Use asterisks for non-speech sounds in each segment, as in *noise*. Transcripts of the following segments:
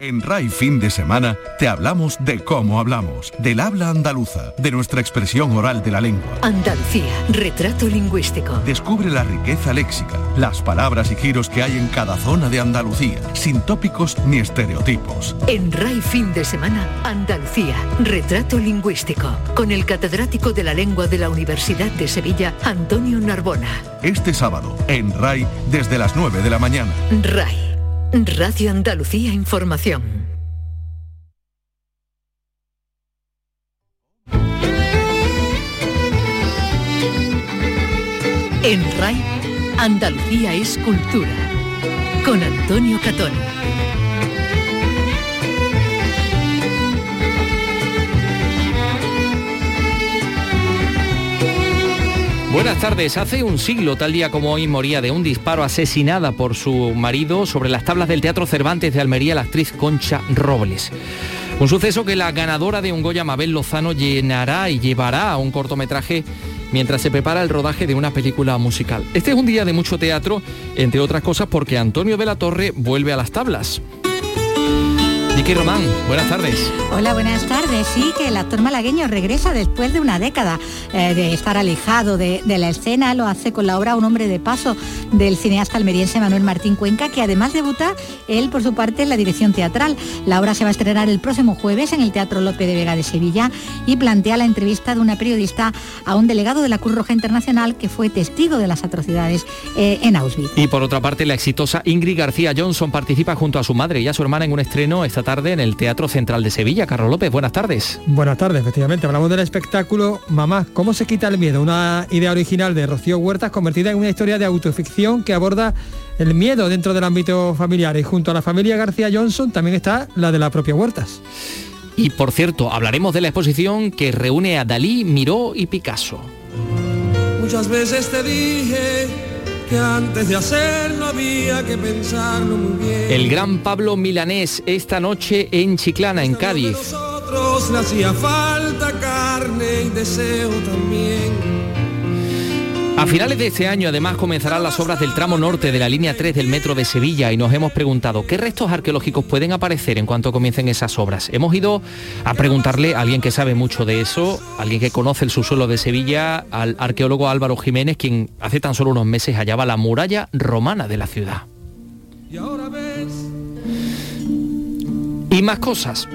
En RAI Fin de Semana te hablamos de cómo hablamos, del habla andaluza, de nuestra expresión oral de la lengua. Andalucía, retrato lingüístico. Descubre la riqueza léxica, las palabras y giros que hay en cada zona de Andalucía, sin tópicos ni estereotipos. En RAI Fin de Semana, Andalucía, retrato lingüístico, con el catedrático de la lengua de la Universidad de Sevilla, Antonio Narbona. Este sábado, en RAI, desde las 9 de la mañana. RAI Radio Andalucía Información. En RAI, Andalucía es cultura. Con Antonio Catón. Buenas tardes. Hace un siglo, tal día como hoy, moría de un disparo asesinada por su marido sobre las tablas del Teatro Cervantes de Almería la actriz Concha Robles. Un suceso que la ganadora de un Goya, Mabel Lozano, llenará y llevará a un cortometraje mientras se prepara el rodaje de una película musical. Este es un día de mucho teatro, entre otras cosas porque Antonio de la Torre vuelve a las tablas. Vicky Román, buenas tardes. Hola, buenas tardes. Sí, que el actor malagueño regresa después de una década eh, de estar alejado de, la escena. Lo hace con la obra Un hombre de paso del cineasta almeriense Manuel Martín Cuenca, que además debuta él por su parte en la dirección teatral. La obra se va a estrenar el próximo jueves en el Teatro Lope de Vega de Sevilla y plantea la entrevista de una periodista a un delegado de la Cruz Roja Internacional que fue testigo de las atrocidades eh, en Auschwitz. Y por otra parte, la exitosa Ingrid García Johnson participa junto a su madre y a su hermana en un estreno esta tarde en el Teatro Central de Sevilla. Carlos López, buenas tardes. Buenas tardes, efectivamente. Hablamos del espectáculo Mamá, ¿cómo se quita el miedo? Una idea original de Rocío Huertas convertida en una historia de autoficción que aborda el miedo dentro del ámbito familiar. Y junto a la familia García Johnson también está la de la propia Huertas. Y por cierto, hablaremos de la exposición que reúne a Dalí, Miró y Picasso. Muchas veces te dije que antes de hacerlo había que pensarlo muy bien. El gran Pablo Milanés esta noche en Chiclana, en Cádiz. Nosotros hacía falta carne y deseo también. A finales de este año además comenzarán las obras del tramo norte de la línea 3 del metro de Sevilla y nos hemos preguntado qué restos arqueológicos pueden aparecer en cuanto comiencen esas obras. Hemos ido a preguntarle a alguien que sabe mucho de eso, alguien que conoce el subsuelo de Sevilla, al arqueólogo Álvaro Jiménez, quien hace tan solo unos meses hallaba la muralla romana de la ciudad. Y más cosas.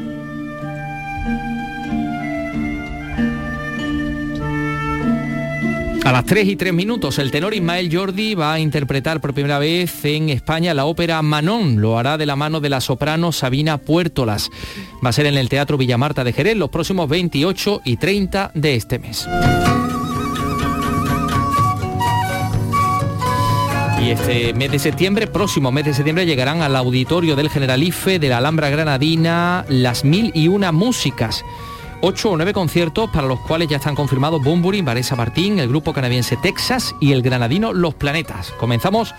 A las 3 y 3 minutos, el tenor Ismael Jordi va a interpretar por primera vez en España la ópera Manon. Lo hará de la mano de la soprano Sabina Puertolas. Va a ser en el Teatro Villamarta de Jerez los próximos 28 y 30 de este mes. Y este mes de septiembre, próximo mes de septiembre, llegarán al auditorio del Generalife de la Alhambra Granadina las mil y una músicas. Ocho o nueve conciertos para los cuales ya están confirmados Bumburi, Vanessa Martín, el grupo canadiense Texas y el granadino Los Planetas. Comenzamos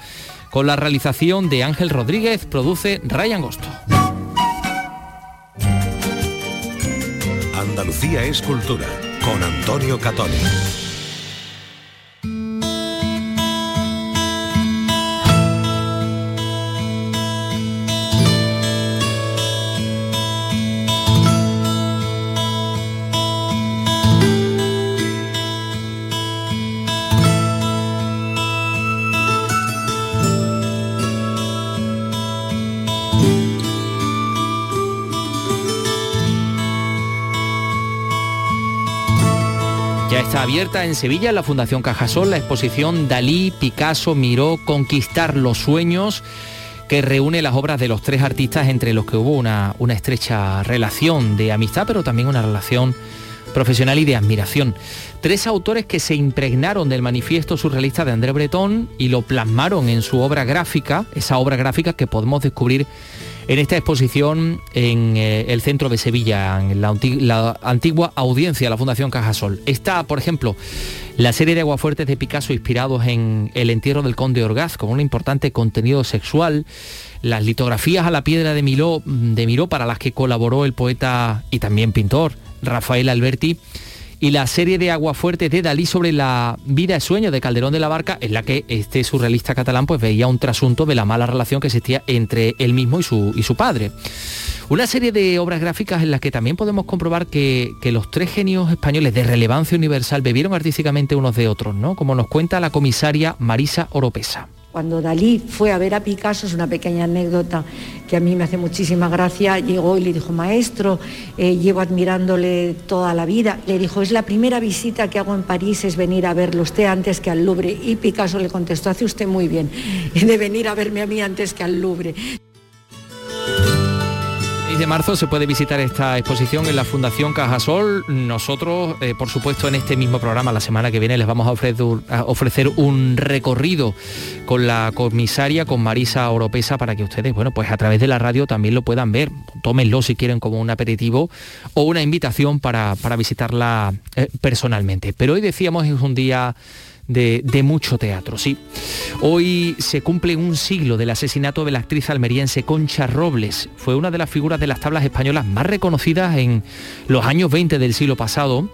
con la realización de Ángel Rodríguez, produce Ryan Gosto. Andalucía es cultura, con Antonio Catoni. Abierta en Sevilla, en la Fundación Cajasol, la exposición Dalí, Picasso, Miró, Conquistar los Sueños que reúne las obras de los tres artistas entre los que hubo una, una estrecha relación de amistad, pero también una relación profesional y de admiración. Tres autores que se impregnaron del manifiesto surrealista de André Breton y lo plasmaron en su obra gráfica, esa obra gráfica que podemos descubrir en esta exposición en eh, el centro de Sevilla, en la, antigua audiencia de la Fundación Cajasol. Está, por ejemplo, la serie de aguafuertes de Picasso inspirados en el entierro del conde Orgaz, con un importante contenido sexual, las litografías a la piedra de de Miró para las que colaboró el poeta y también pintor Rafael Alberti, y la serie de Agua Fuerte de Dalí sobre la vida y sueño de Calderón de la Barca, en la que este surrealista catalán pues veía un trasunto de la mala relación que existía entre él mismo y su, y su padre. Una serie de obras gráficas en las que también podemos comprobar que, que, los tres genios españoles de relevancia universal bebieron artísticamente unos de otros, ¿no? Como nos cuenta la comisaria Marisa Oropesa. Cuando Dalí fue a ver a Picasso, es una pequeña anécdota que a mí me hace muchísima gracia, llegó y le dijo, maestro, eh, llevo admirándole toda la vida. Le dijo, es la primera visita que hago en París, es venir a verlo usted antes que al Louvre. Y Picasso le contestó, hace usted muy bien de venir a verme a mí antes que al Louvre de marzo se puede visitar esta exposición en la Fundación Cajasol. Nosotros, eh, por supuesto, en este mismo programa, la semana que viene, les vamos a ofrecer, a ofrecer, un recorrido con la comisaria, con Marisa Oropesa, para que ustedes, bueno, pues a través de la radio también lo puedan ver. Tómenlo si quieren como un aperitivo o una invitación para, para visitarla eh, personalmente. Pero hoy decíamos es un día de, mucho teatro, sí. Hoy se cumple un siglo del asesinato de la actriz almeriense Concha Robles. Fue una de las figuras de las tablas españolas más reconocidas en los años 20 del siglo pasado,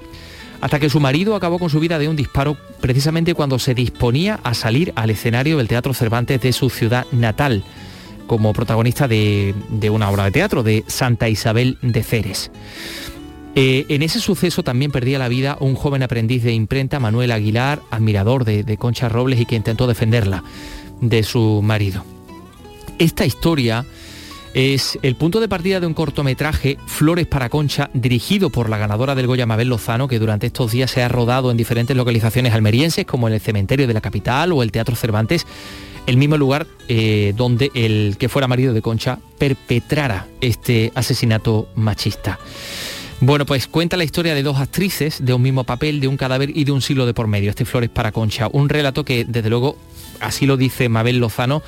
hasta que su marido acabó con su vida de un disparo precisamente cuando se disponía a salir al escenario del Teatro Cervantes de su ciudad natal, como protagonista de, de una obra de teatro de Santa Isabel de Ceres. Eh, en ese suceso también perdía la vida un joven aprendiz de imprenta, Manuel Aguilar, admirador de, Concha Robles y que intentó defenderla de su marido. Esta historia es el punto de partida de un cortometraje, Flores para Concha, dirigido por la ganadora del Goya Mabel Lozano, que durante estos días se ha rodado en diferentes localizaciones almerienses, como en el cementerio de la capital o el Teatro Cervantes, el mismo lugar eh, donde el que fuera marido de Concha perpetrara este asesinato machista. Bueno, pues cuenta la historia de dos actrices de un mismo papel, de un cadáver y de un siglo de por medio. Este Flores para Concha. Un relato que, desde luego, así lo dice Mabel Lozano,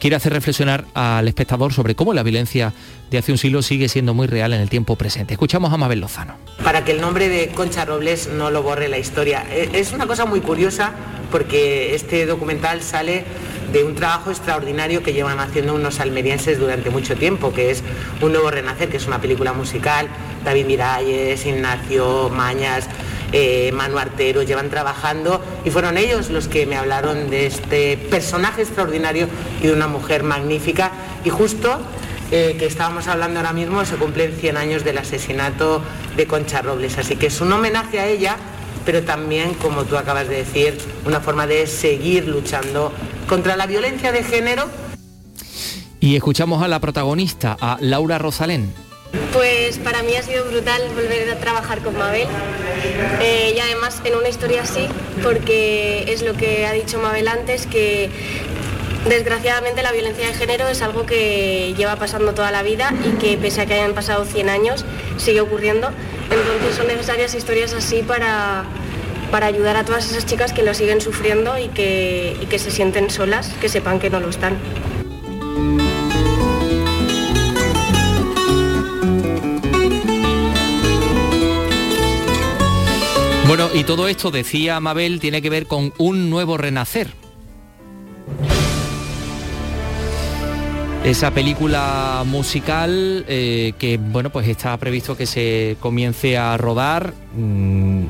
quiere hacer reflexionar al espectador sobre cómo la violencia de hace un siglo sigue siendo muy real en el tiempo presente. Escuchamos a Mabel Lozano. Para que el nombre de Concha Robles no lo borre la historia. E, es una cosa muy curiosa porque este documental sale de un trabajo extraordinario que llevan haciendo unos almerienses durante mucho tiempo, que es Un Nuevo Renacer, que es una película musical. David Miralles, Ignacio Mañas, eh, Manu Artero llevan trabajando y fueron ellos los que me hablaron de este personaje extraordinario y de una mujer magnífica. Y justo eh, que estábamos hablando ahora mismo, se cumplen 100 años del asesinato de Concha Robles. Así que es un homenaje a ella, pero también, como tú acabas de decir, una forma de seguir luchando contra la violencia de género. Y escuchamos a la protagonista, a Laura Rosalén. Pues para mí ha sido brutal volver a trabajar con Mabel eh, y además en una historia así, porque es lo que ha dicho Mabel antes, que desgraciadamente la violencia de género es algo que lleva pasando toda la vida y que pese a que hayan pasado 100 años sigue ocurriendo. Entonces son necesarias historias así para, para ayudar a todas esas chicas que lo siguen sufriendo y que, y que se sienten solas, que sepan que no lo están. Bueno, y todo esto, decía Mabel, tiene que ver con un nuevo renacer. Esa película musical eh, que bueno pues está previsto que se comience a rodar mm,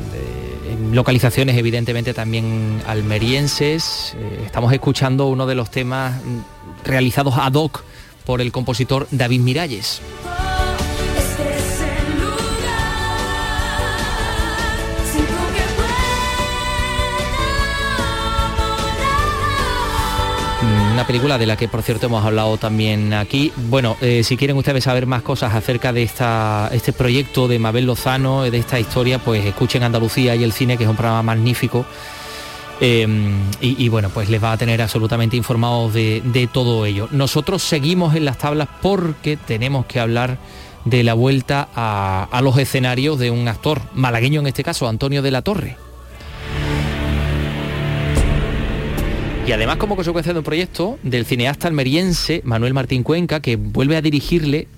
en localizaciones evidentemente también almerienses. Eh, estamos escuchando uno de los temas realizados ad hoc por el compositor David Miralles. Una película de la que por cierto hemos hablado también aquí. Bueno, eh, si quieren ustedes saber más cosas acerca de esta, este proyecto de Mabel Lozano, de esta historia, pues escuchen Andalucía y el cine, que es un programa magnífico. Eh, y, bueno, pues les va a tener absolutamente informados de, todo ello. Nosotros seguimos en las tablas porque tenemos que hablar de la vuelta a, a los escenarios de un actor malagueño en este caso, Antonio de la Torre. Y además como consecuencia de un proyecto del cineasta almeriense Manuel Martín Cuenca, que vuelve a dirigirle,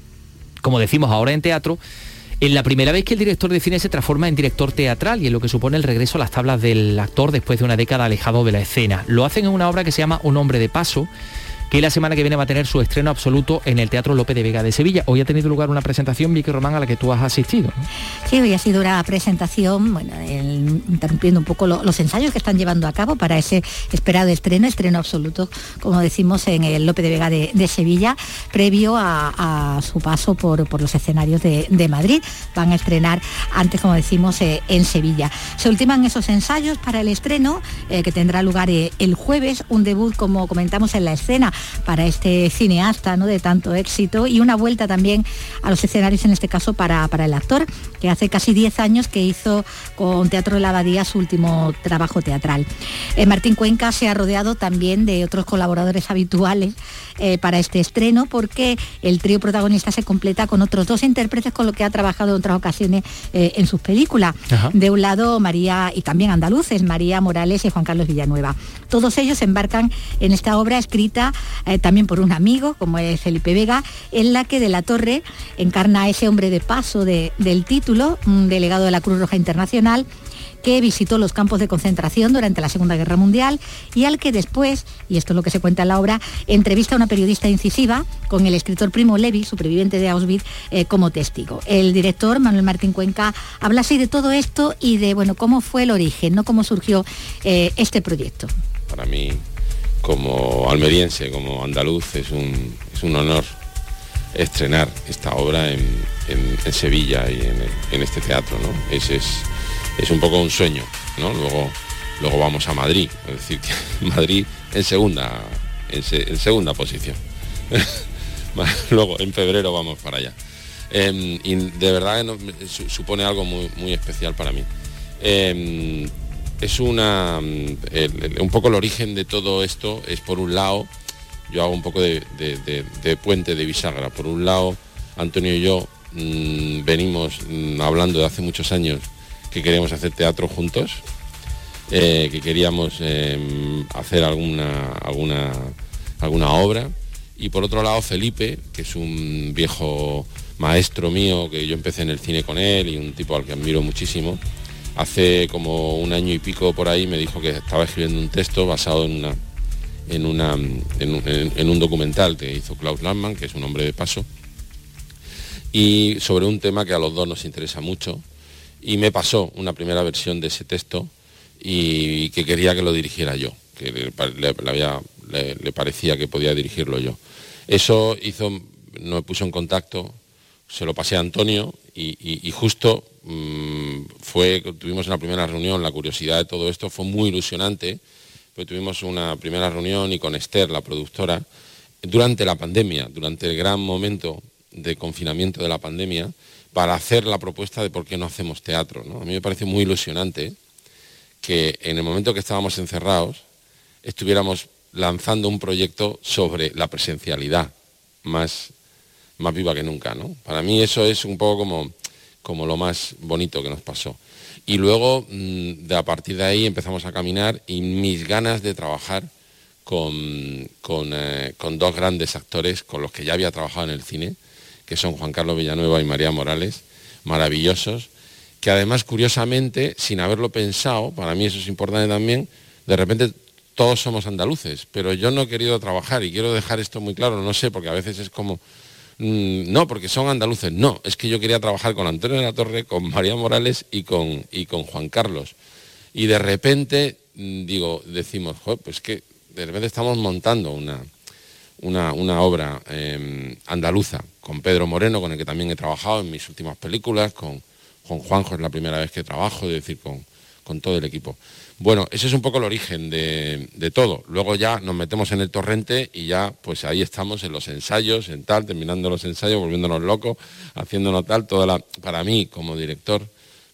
como decimos ahora en teatro, en la primera vez que el director de cine se transforma en director teatral y en lo que supone el regreso a las tablas del actor después de una década alejado de la escena. Lo hacen en una obra que se llama Un hombre de paso, que la semana que viene va a tener su estreno absoluto en el Teatro López de Vega de Sevilla. Hoy ha tenido lugar una presentación, Vicky Román, a la que tú has asistido. Sí, hoy ha sido una presentación, bueno, interrumpiendo un poco los ensayos que están llevando a cabo para ese esperado estreno, estreno absoluto, como decimos, en el López de Vega de, Sevilla, previo a, su paso por, los escenarios de, Madrid. Van a estrenar antes, como decimos, eh, en Sevilla. Se ultiman esos ensayos para el estreno, eh, que tendrá lugar eh, el jueves, un debut, como comentamos, en la escena para este cineasta ¿no? de tanto éxito y una vuelta también a los escenarios, en este caso para, para el actor, que hace casi 10 años que hizo con Teatro de la Abadía su último trabajo teatral. Martín Cuenca se ha rodeado también de otros colaboradores habituales para este estreno, porque el trío protagonista se completa con otros dos intérpretes con los que ha trabajado en otras ocasiones en sus películas. De un lado, María, y también andaluces, María Morales y Juan Carlos Villanueva. Todos ellos embarcan en esta obra escrita eh, también por un amigo, como es Felipe Vega, en la que de la Torre encarna a ese hombre de paso del título, un delegado de la Cruz Roja Internacional, que visitó los campos de concentración durante la Segunda Guerra Mundial y al que después, y esto es lo que se cuenta en la obra, entrevista a una periodista incisiva con el escritor Primo Levi, superviviente de Auschwitz, eh, como testigo. El director, Manuel Martín Cuenca, habla así de todo esto y de bueno, cómo fue el origen, ¿no? cómo surgió eh, este proyecto. Para mí, como almeriense, como andaluz, es un, es un honor estrenar esta obra en, Sevilla y en, este teatro. ¿no? Ese es es un poco un sueño, ¿no? Luego, luego vamos a Madrid, es decir, que *laughs* Madrid en segunda, en, segunda posición. *laughs* luego en febrero vamos para allá. Em, y de verdad supone algo muy, muy especial para mí. Em, es una un poco el origen de todo esto es por un lado yo hago un poco de, puente de bisagra por un lado Antonio y yo mm, venimos mm, hablando de hace muchos años que queríamos hacer teatro juntos, eh, que queríamos em, hacer alguna, alguna, alguna obra. Y por otro lado, Felipe, que es un viejo maestro mío, que yo empecé en el cine con él y un tipo al que admiro muchísimo, hace como un año y pico por ahí me dijo que estaba escribiendo un texto basado en una en, un documental que hizo Klaus Landmann, que es un hombre de paso, y sobre un tema que a los dos nos interesa mucho, y me pasó una primera versión de ese texto y que quería que lo dirigiera yo, que le, parecía que podía dirigirlo yo. Eso hizo, me puso en contacto, se lo pasé a Antonio y, justo mm, fue, tuvimos una primera reunión, la curiosidad de todo esto fue muy ilusionante, pues tuvimos una primera reunión y con Esther, la productora, durante la pandemia, durante el gran momento de confinamiento de la pandemia, para hacer la propuesta de por qué no hacemos teatro. A mí me parece muy ilusionante que en el momento que estábamos encerrados estuviéramos lanzando un proyecto sobre la presencialidad más, más viva que nunca. ¿no? Para mí eso es un poco como, como lo más bonito que nos pasó. Y luego, mm, de a partir de ahí, empezamos a caminar y mis ganas de trabajar con, con, eh, con dos grandes actores con los que ya había trabajado en el cine, que son Juan Carlos Villanueva y María Morales, maravillosos, que además, curiosamente, sin haberlo pensado, para mí eso es importante también, de repente todos somos andaluces, pero yo no he querido trabajar y quiero dejar esto muy claro, no sé, porque a veces es como, mm, no, porque son andaluces, no, es que yo quería trabajar con Antonio de la Torre, con María Morales y con, y con Juan Carlos. Y de repente, mm, digo, decimos, pues que de repente estamos montando una, una, obra em, andaluza con Pedro Moreno, con el que también he trabajado en mis últimas películas, con, con Juanjo es la primera vez que trabajo, es decir, con, con todo el equipo. Bueno, ese es un poco el origen de, todo. Luego ya nos metemos en el torrente y ya, pues ahí estamos en los ensayos, en tal, terminando los ensayos, volviéndonos locos, haciéndonos tal. Toda la, para mí, como director,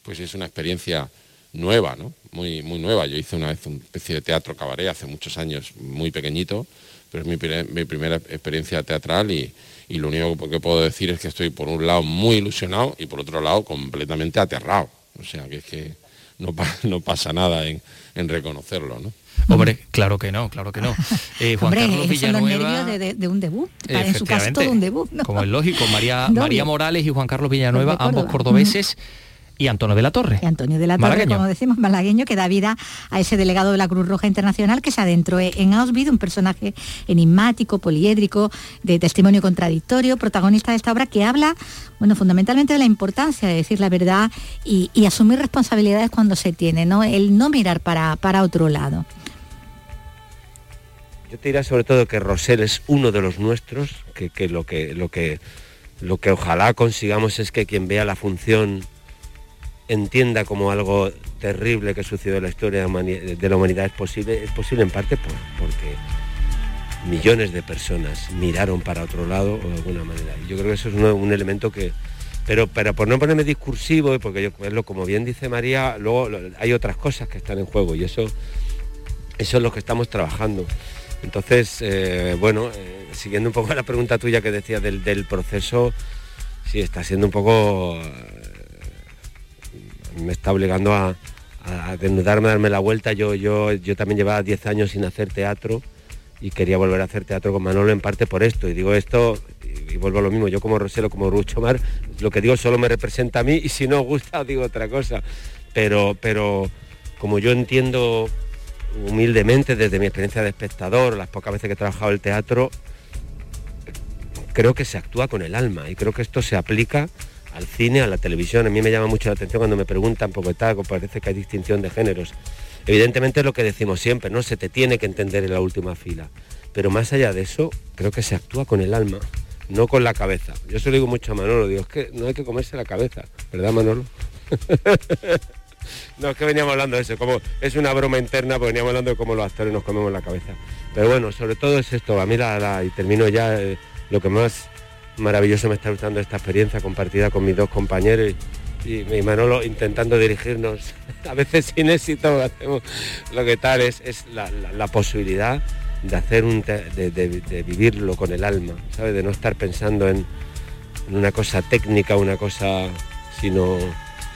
pues es una experiencia nueva, ¿no? Muy, muy nueva. Yo hice una vez una especie de teatro cabaret hace muchos años, muy pequeñito, pero es mi, primera experiencia teatral y, lo único que puedo decir es que estoy por un lado muy ilusionado y por otro lado completamente aterrado. O sea, que es que no, *laughs* no pasa nada en, reconocerlo, ¿no? Hombre, claro que no, claro que no. Eh, Juan Hombre, Carlos Villanueva, de, de, un debut, en su caso todo un debut. Como es lógico, María, María Morales y Juan Carlos Villanueva, ambos cordobeses y Antonio de la Torre. Y Antonio de la Torre, como decimos, malagueño, que da vida a ese delegado de la Cruz Roja Internacional que se adentró en Auschwitz, un personaje enigmático, poliédrico, de testimonio contradictorio, protagonista de esta obra que habla, bueno, fundamentalmente de la importancia de decir la verdad y, asumir responsabilidades cuando se tiene, ¿no? El no mirar para, para otro lado. Yo te diría sobre todo que Rosell es uno de los nuestros, que, lo que lo que lo que ojalá consigamos es que quien vea la función entienda como algo terrible que sucedió en la historia de la humanidad es posible, es posible en parte porque millones de personas miraron para otro lado o de alguna manera. Y yo creo que eso es un, elemento que... Pero, pero por no ponerme discursivo, porque yo, como bien dice María, luego hay otras cosas que están en juego y eso, eso es lo que estamos trabajando. Entonces, eh, bueno, eh, siguiendo un poco la pregunta tuya que decía del, del proceso, sí, está siendo un poco me está obligando a, desnudarme, a darme la vuelta. Yo, yo, yo también llevaba 10 años sin hacer teatro y quería volver a hacer teatro con Manolo en parte por esto. Y digo esto, y, vuelvo a lo mismo, yo como Rosero, como Rucho Mar, lo que digo solo me representa a mí y si no gusta digo otra cosa. Pero, pero como yo entiendo humildemente desde mi experiencia de espectador, las pocas veces que he trabajado el teatro, creo que se actúa con el alma y creo que esto se aplica al cine, a la televisión. A mí me llama mucho la atención cuando me preguntan, porque tal, parece que hay distinción de géneros. Evidentemente es lo que decimos siempre, no se te tiene que entender en la última fila. Pero más allá de eso, creo que se actúa con el alma, no con la cabeza. Yo se lo digo mucho a Manolo, digo, es que no hay que comerse la cabeza, ¿verdad Manolo? *laughs* no, es que veníamos hablando de eso, como es una broma interna, porque veníamos hablando de cómo los actores nos comemos la cabeza. Pero bueno, sobre todo es esto, a mí la, y termino ya, eh, lo que más maravilloso me está gustando esta experiencia compartida con mis dos compañeros y, mi Manolo intentando dirigirnos, *laughs* a veces sin éxito, hacemos lo que tal es, es la, posibilidad de hacer un de, vivirlo con el alma, ¿sabes? De no estar pensando en, una cosa técnica, una cosa, sino,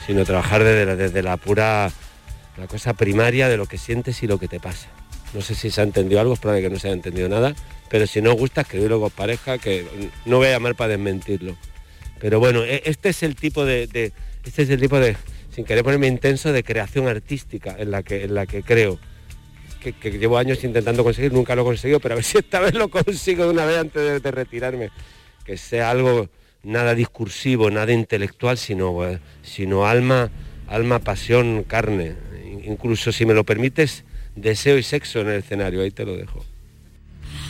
sino trabajar desde la, desde la pura, la cosa primaria de lo que sientes y lo que te pasa. No sé si se ha entendido algo, es probable que no se haya entendido nada, pero si no os gusta, escribirlo con pareja, que no voy a llamar para desmentirlo. Pero bueno, e, este es el tipo de, este es el tipo de, sin querer ponerme intenso, de creación artística en la que, en la que creo. Que, llevo años intentando conseguir, nunca lo he conseguido, pero a ver si esta vez lo consigo de una vez antes de, retirarme. Que sea algo nada discursivo, nada intelectual, sino, eh, sino alma, alma, pasión, carne. Incluso si me lo permites, deseo y sexo en el escenario, ahí te lo dejo.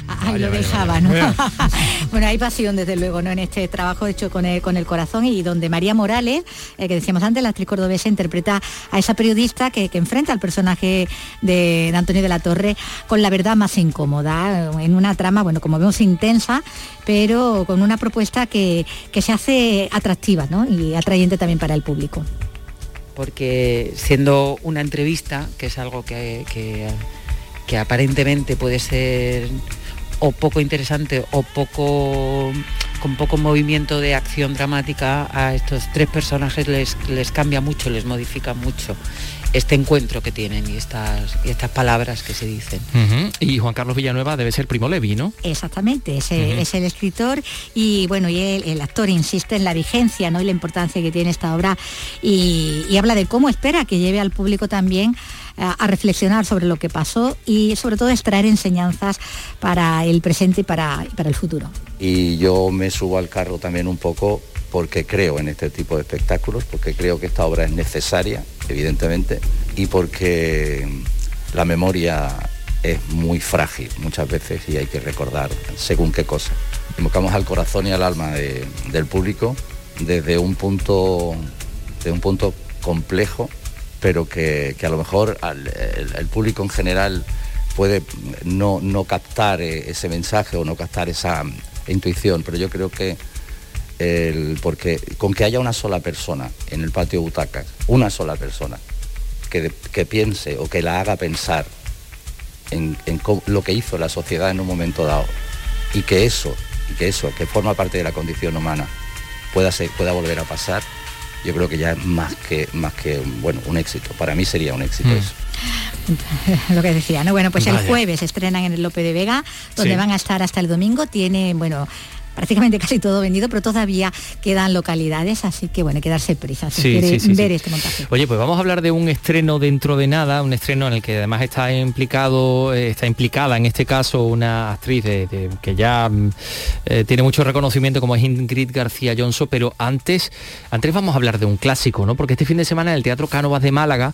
Ahí lo dejaba, ¿no? *laughs* bueno, hay pasión desde luego, ¿no? En este trabajo hecho con el, con el corazón y donde María Morales, eh, que decíamos antes, la actriz cordobesa, interpreta a esa periodista que, enfrenta al personaje de, Antonio de la Torre con la verdad más incómoda, en una trama, bueno, como vemos, intensa, pero con una propuesta que, se hace atractiva, ¿no? Y atrayente también para el público porque siendo una entrevista, que es algo que, que, aparentemente puede ser o poco interesante o poco con poco movimiento de acción dramática a estos tres personajes les, les cambia mucho, les modifica mucho este encuentro que tienen y estas, y estas palabras que se dicen. Y Juan Carlos Villanueva debe ser Primo Levi, ¿no? Exactamente, es, el escritor y bueno, y el, actor insiste en la vigencia ¿no? y la importancia que tiene esta obra y, habla de cómo espera que lleve al público también a, reflexionar sobre lo que pasó y sobre todo extraer enseñanzas para el presente y para, y para el futuro. Y yo me subo al carro también un poco porque creo en este tipo de espectáculos, porque creo que esta obra es necesaria, evidentemente, y porque la memoria es muy frágil muchas veces y hay que recordar según qué cosa. Invocamos al corazón y al alma del público desde un punto, de un punto complejo, pero que, a lo mejor el, público en general puede no, no captar ese mensaje o no captar esa intuición, pero yo creo que porque con que haya una sola persona en el patio butacas, una sola persona, que, piense o que la haga pensar en, lo que hizo la sociedad en un momento dado y que eso, y que eso, que forma parte de la condición humana, pueda, ser, pueda volver a pasar, yo creo que ya es más que, más que bueno, un éxito. Para mí sería un éxito mm. eso. *laughs* Lo que decía, ¿no? Bueno, pues el jueves estrenan en el Lope de Vega, donde van a estar hasta el domingo. Tiene, bueno, prácticamente casi todo vendido, pero todavía quedan localidades, así que bueno, hay que darse prisa si quiere ver este montaje. Oye, pues vamos a hablar de un estreno dentro de nada, un estreno en el que además está implicado, eh, está implicada en este caso una actriz que ya mm, eh, tiene mucho reconocimiento como es Ingrid García Johnson, pero antes, antes vamos a hablar de un clásico, ¿no? Porque este fin de semana el Teatro Cánovas de Málaga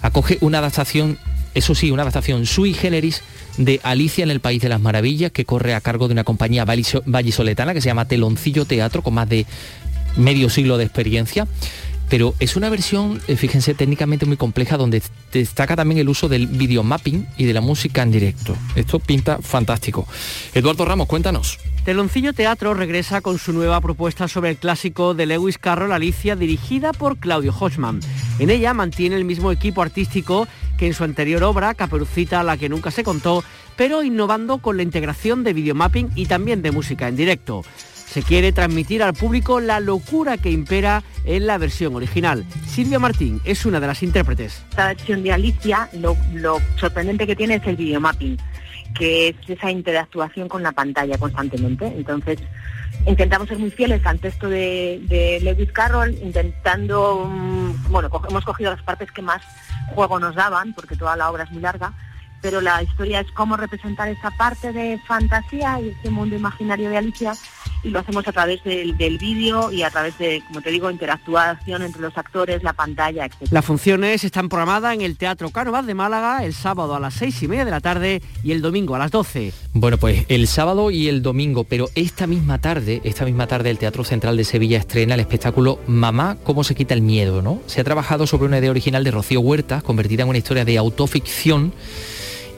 acoge una adaptación eso sí, una adaptación sui generis de Alicia en el País de las Maravillas, que corre a cargo de una compañía vallisoletana que se llama Teloncillo Teatro, con más de medio siglo de experiencia. Pero es una versión, eh, fíjense, técnicamente muy compleja, donde destaca también el uso del videomapping y de la música en directo. Esto pinta fantástico. Eduardo Ramos, cuéntanos. Teloncillo Teatro regresa con su nueva propuesta sobre el clásico de Lewis Carroll Alicia, dirigida por Claudio Hochman. En ella mantiene el mismo equipo artístico que en su anterior obra, Caperucita, la que nunca se contó, pero innovando con la integración de videomapping y también de música en directo. Se quiere transmitir al público la locura que impera en la versión original. Silvia Martín es una de las intérpretes. Esta versión de Alicia, lo, sorprendente que tiene es el videomapping, que es esa interactuación con la pantalla constantemente. Entonces, intentamos ser muy fieles al texto de, Lewis Carroll, intentando, mm, bueno, hemos cogido las partes que más juego nos daban, porque toda la obra es muy larga, pero la historia es cómo representar esa parte de fantasía y ese mundo imaginario de Alicia y lo hacemos a través del, vídeo y a través de, como te digo, interactuación entre los actores, la pantalla, etc. Las funciones están programadas en el Teatro Cánovas de Málaga el sábado a las seis y media de la tarde y el domingo a las 12. Bueno, pues el sábado y el domingo, pero esta misma tarde, esta misma tarde el Teatro Central de Sevilla estrena el espectáculo Mamá, cómo se quita el miedo, ¿no? Se ha trabajado sobre una idea original de Rocío Huertas, convertida en una historia de autoficción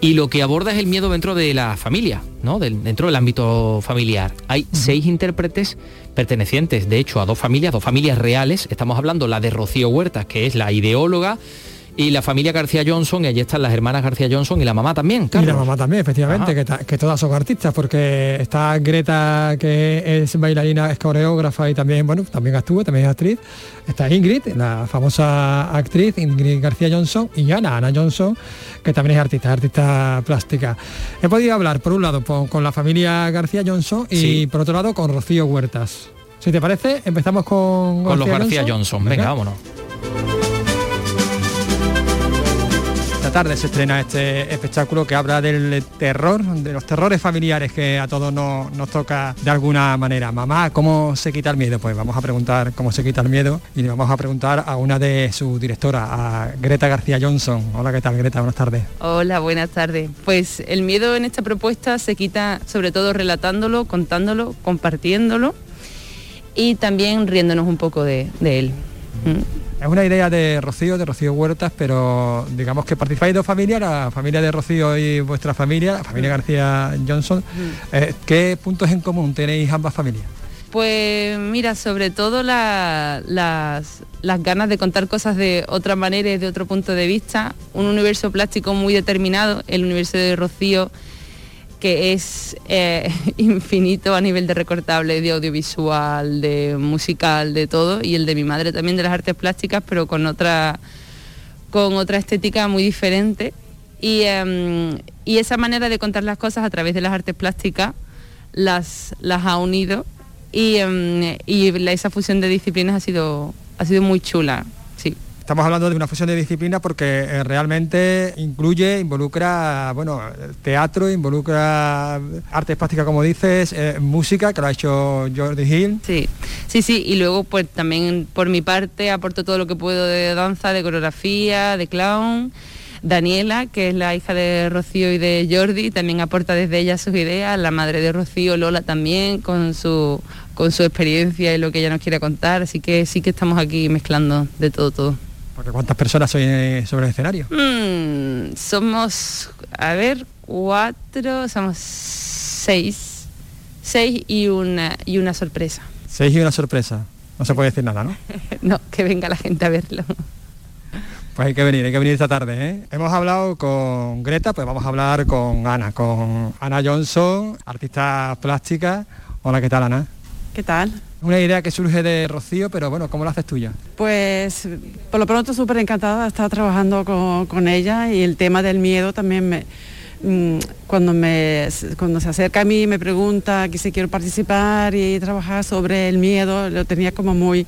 y lo que aborda es el miedo dentro de la familia, ¿no? dentro del ámbito familiar. Hay seis intérpretes pertenecientes, de hecho, a dos familias, dos familias reales. Estamos hablando la de Rocío Huertas, que es la ideóloga, y la familia García Johnson, y allí están las hermanas García Johnson y la mamá también, Y la mamá también, efectivamente, que, todas son artistas, porque está Greta, que es bailarina, es coreógrafa y también, bueno, también actúa, también es actriz. Está Ingrid, la famosa actriz Ingrid García Johnson, y Ana, Ana Johnson, que también es artista, artista plástica. He podido hablar, por un lado, con, la familia García Johnson y por otro lado con Rocío Huertas. Si te parece, empezamos con, con los García Johnson. Venga, vámonos. Tarde se estrena este espectáculo que habla del terror, de los terrores familiares que a todos nos, nos toca de alguna manera. Mamá, ¿cómo se quita el miedo? Pues vamos a preguntar cómo se quita el miedo y le vamos a preguntar a una de sus directoras, a Greta García Johnson. Hola, ¿qué tal Greta? Buenas tardes. Hola, buenas tardes. Pues el miedo en esta propuesta se quita sobre todo relatándolo, contándolo, compartiéndolo y también riéndonos un poco de, él. ¿Mm? Es una idea de Rocío, de Rocío Huertas, pero digamos que participáis dos familias, la familia de Rocío y vuestra familia, la familia García Johnson. Eh, ¿Qué puntos en común tenéis ambas familias? Pues mira, sobre todo las, las, ganas de contar cosas de otra manera y de otro punto de vista. Un universo plástico muy determinado, el universo de Rocío que es eh, *laughs* infinito a nivel de recortable, de audiovisual, de musical, de todo, y el de mi madre también de las artes plásticas, pero con otra, con otra estética muy diferente. Y, em, esa manera de contar las cosas a través de las artes plásticas las, las ha unido y, em, y esa fusión de disciplinas ha sido, ha sido muy chula. Estamos hablando de una fusión de disciplinas porque eh, realmente incluye, involucra, bueno, teatro, involucra artes plásticas, como dices, eh, música, que lo ha hecho Jordi Hill. Sí, sí, sí, y luego pues también por mi parte aporto todo lo que puedo de danza, de coreografía, de clown. Daniela, que es la hija de Rocío y de Jordi, también aporta desde ella sus ideas, la madre de Rocío, Lola también, con su, con su experiencia y lo que ella nos quiere contar, así que sí que estamos aquí mezclando de todo, todo. ¿Cuántas personas soy sobre el escenario? Mm, somos, a ver, cuatro, somos seis. Seis y una, y una sorpresa. Seis y una sorpresa. No se puede decir nada, ¿no? *laughs* no, que venga la gente a verlo. Pues hay que venir, hay que venir esta tarde. ¿eh? Hemos hablado con Greta, pues vamos a hablar con Ana, con Ana Johnson, artista plástica. Hola, ¿qué tal Ana? ¿Qué tal? Una idea que surge de Rocío, pero bueno, ¿cómo lo haces tuya? Pues por lo pronto súper encantada de estar trabajando con, ella y el tema del miedo también me, mm, cuando, me, cuando se acerca a mí me pregunta que si quiero participar y trabajar sobre el miedo, lo tenía como muy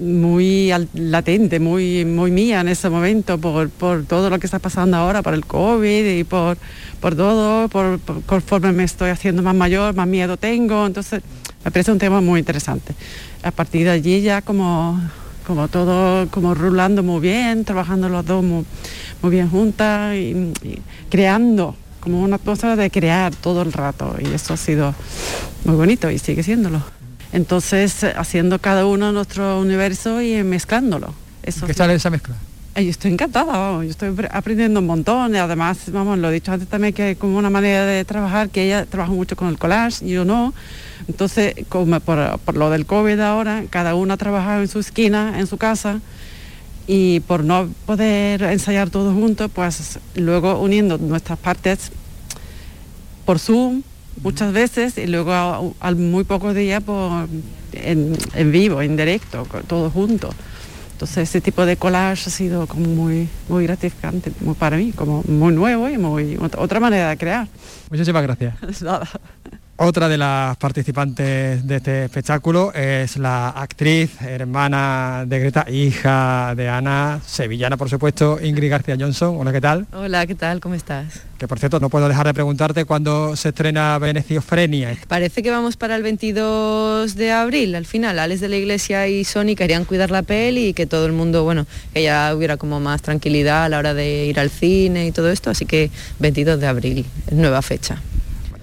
muy latente, muy, muy mía en ese momento por, todo lo que está pasando ahora, por el COVID y por, por todo, por, conforme me estoy haciendo más mayor, más miedo tengo. Entonces, me parece un tema muy interesante. A partir de allí ya como, como todo, como rulando muy bien, trabajando los dos muy, bien juntas y, creando, como una cosa de crear todo el rato. Y eso ha sido muy bonito y sigue siéndolo. Entonces, haciendo cada uno nuestro universo y mezclándolo. Eso ¿Qué sale esa mezcla? Yo estoy encantada, vamos, yo estoy aprendiendo un montón y además, vamos, lo he dicho antes también que como una manera de trabajar, que ella trabaja mucho con el collage, y yo no. Entonces, como por, por lo del COVID ahora, cada uno ha trabajado en su esquina, en su casa, y por no poder ensayar todos juntos, pues luego uniendo nuestras partes por Zoom, muchas veces y luego al muy pocos días por, en, en, vivo, en directo, todos juntos. Entonces ese tipo de collage ha sido como muy, muy gratificante muy para mí, como muy nuevo y muy otra manera de crear. Muchísimas gracias. *laughs* Nada. Otra de las participantes de este espectáculo es la actriz, hermana de Greta, hija de Ana, sevillana por supuesto, Ingrid García Johnson. Hola, ¿qué tal? Hola, ¿qué tal? ¿Cómo estás? Que por cierto, no puedo dejar de preguntarte cuándo se estrena Veneciofrenia. Parece que vamos para el 22 de abril, al final. Alex de la Iglesia y Sony querían cuidar la peli y que todo el mundo, bueno, que ya hubiera como más tranquilidad a la hora de ir al cine y todo esto, así que 22 de abril, nueva fecha.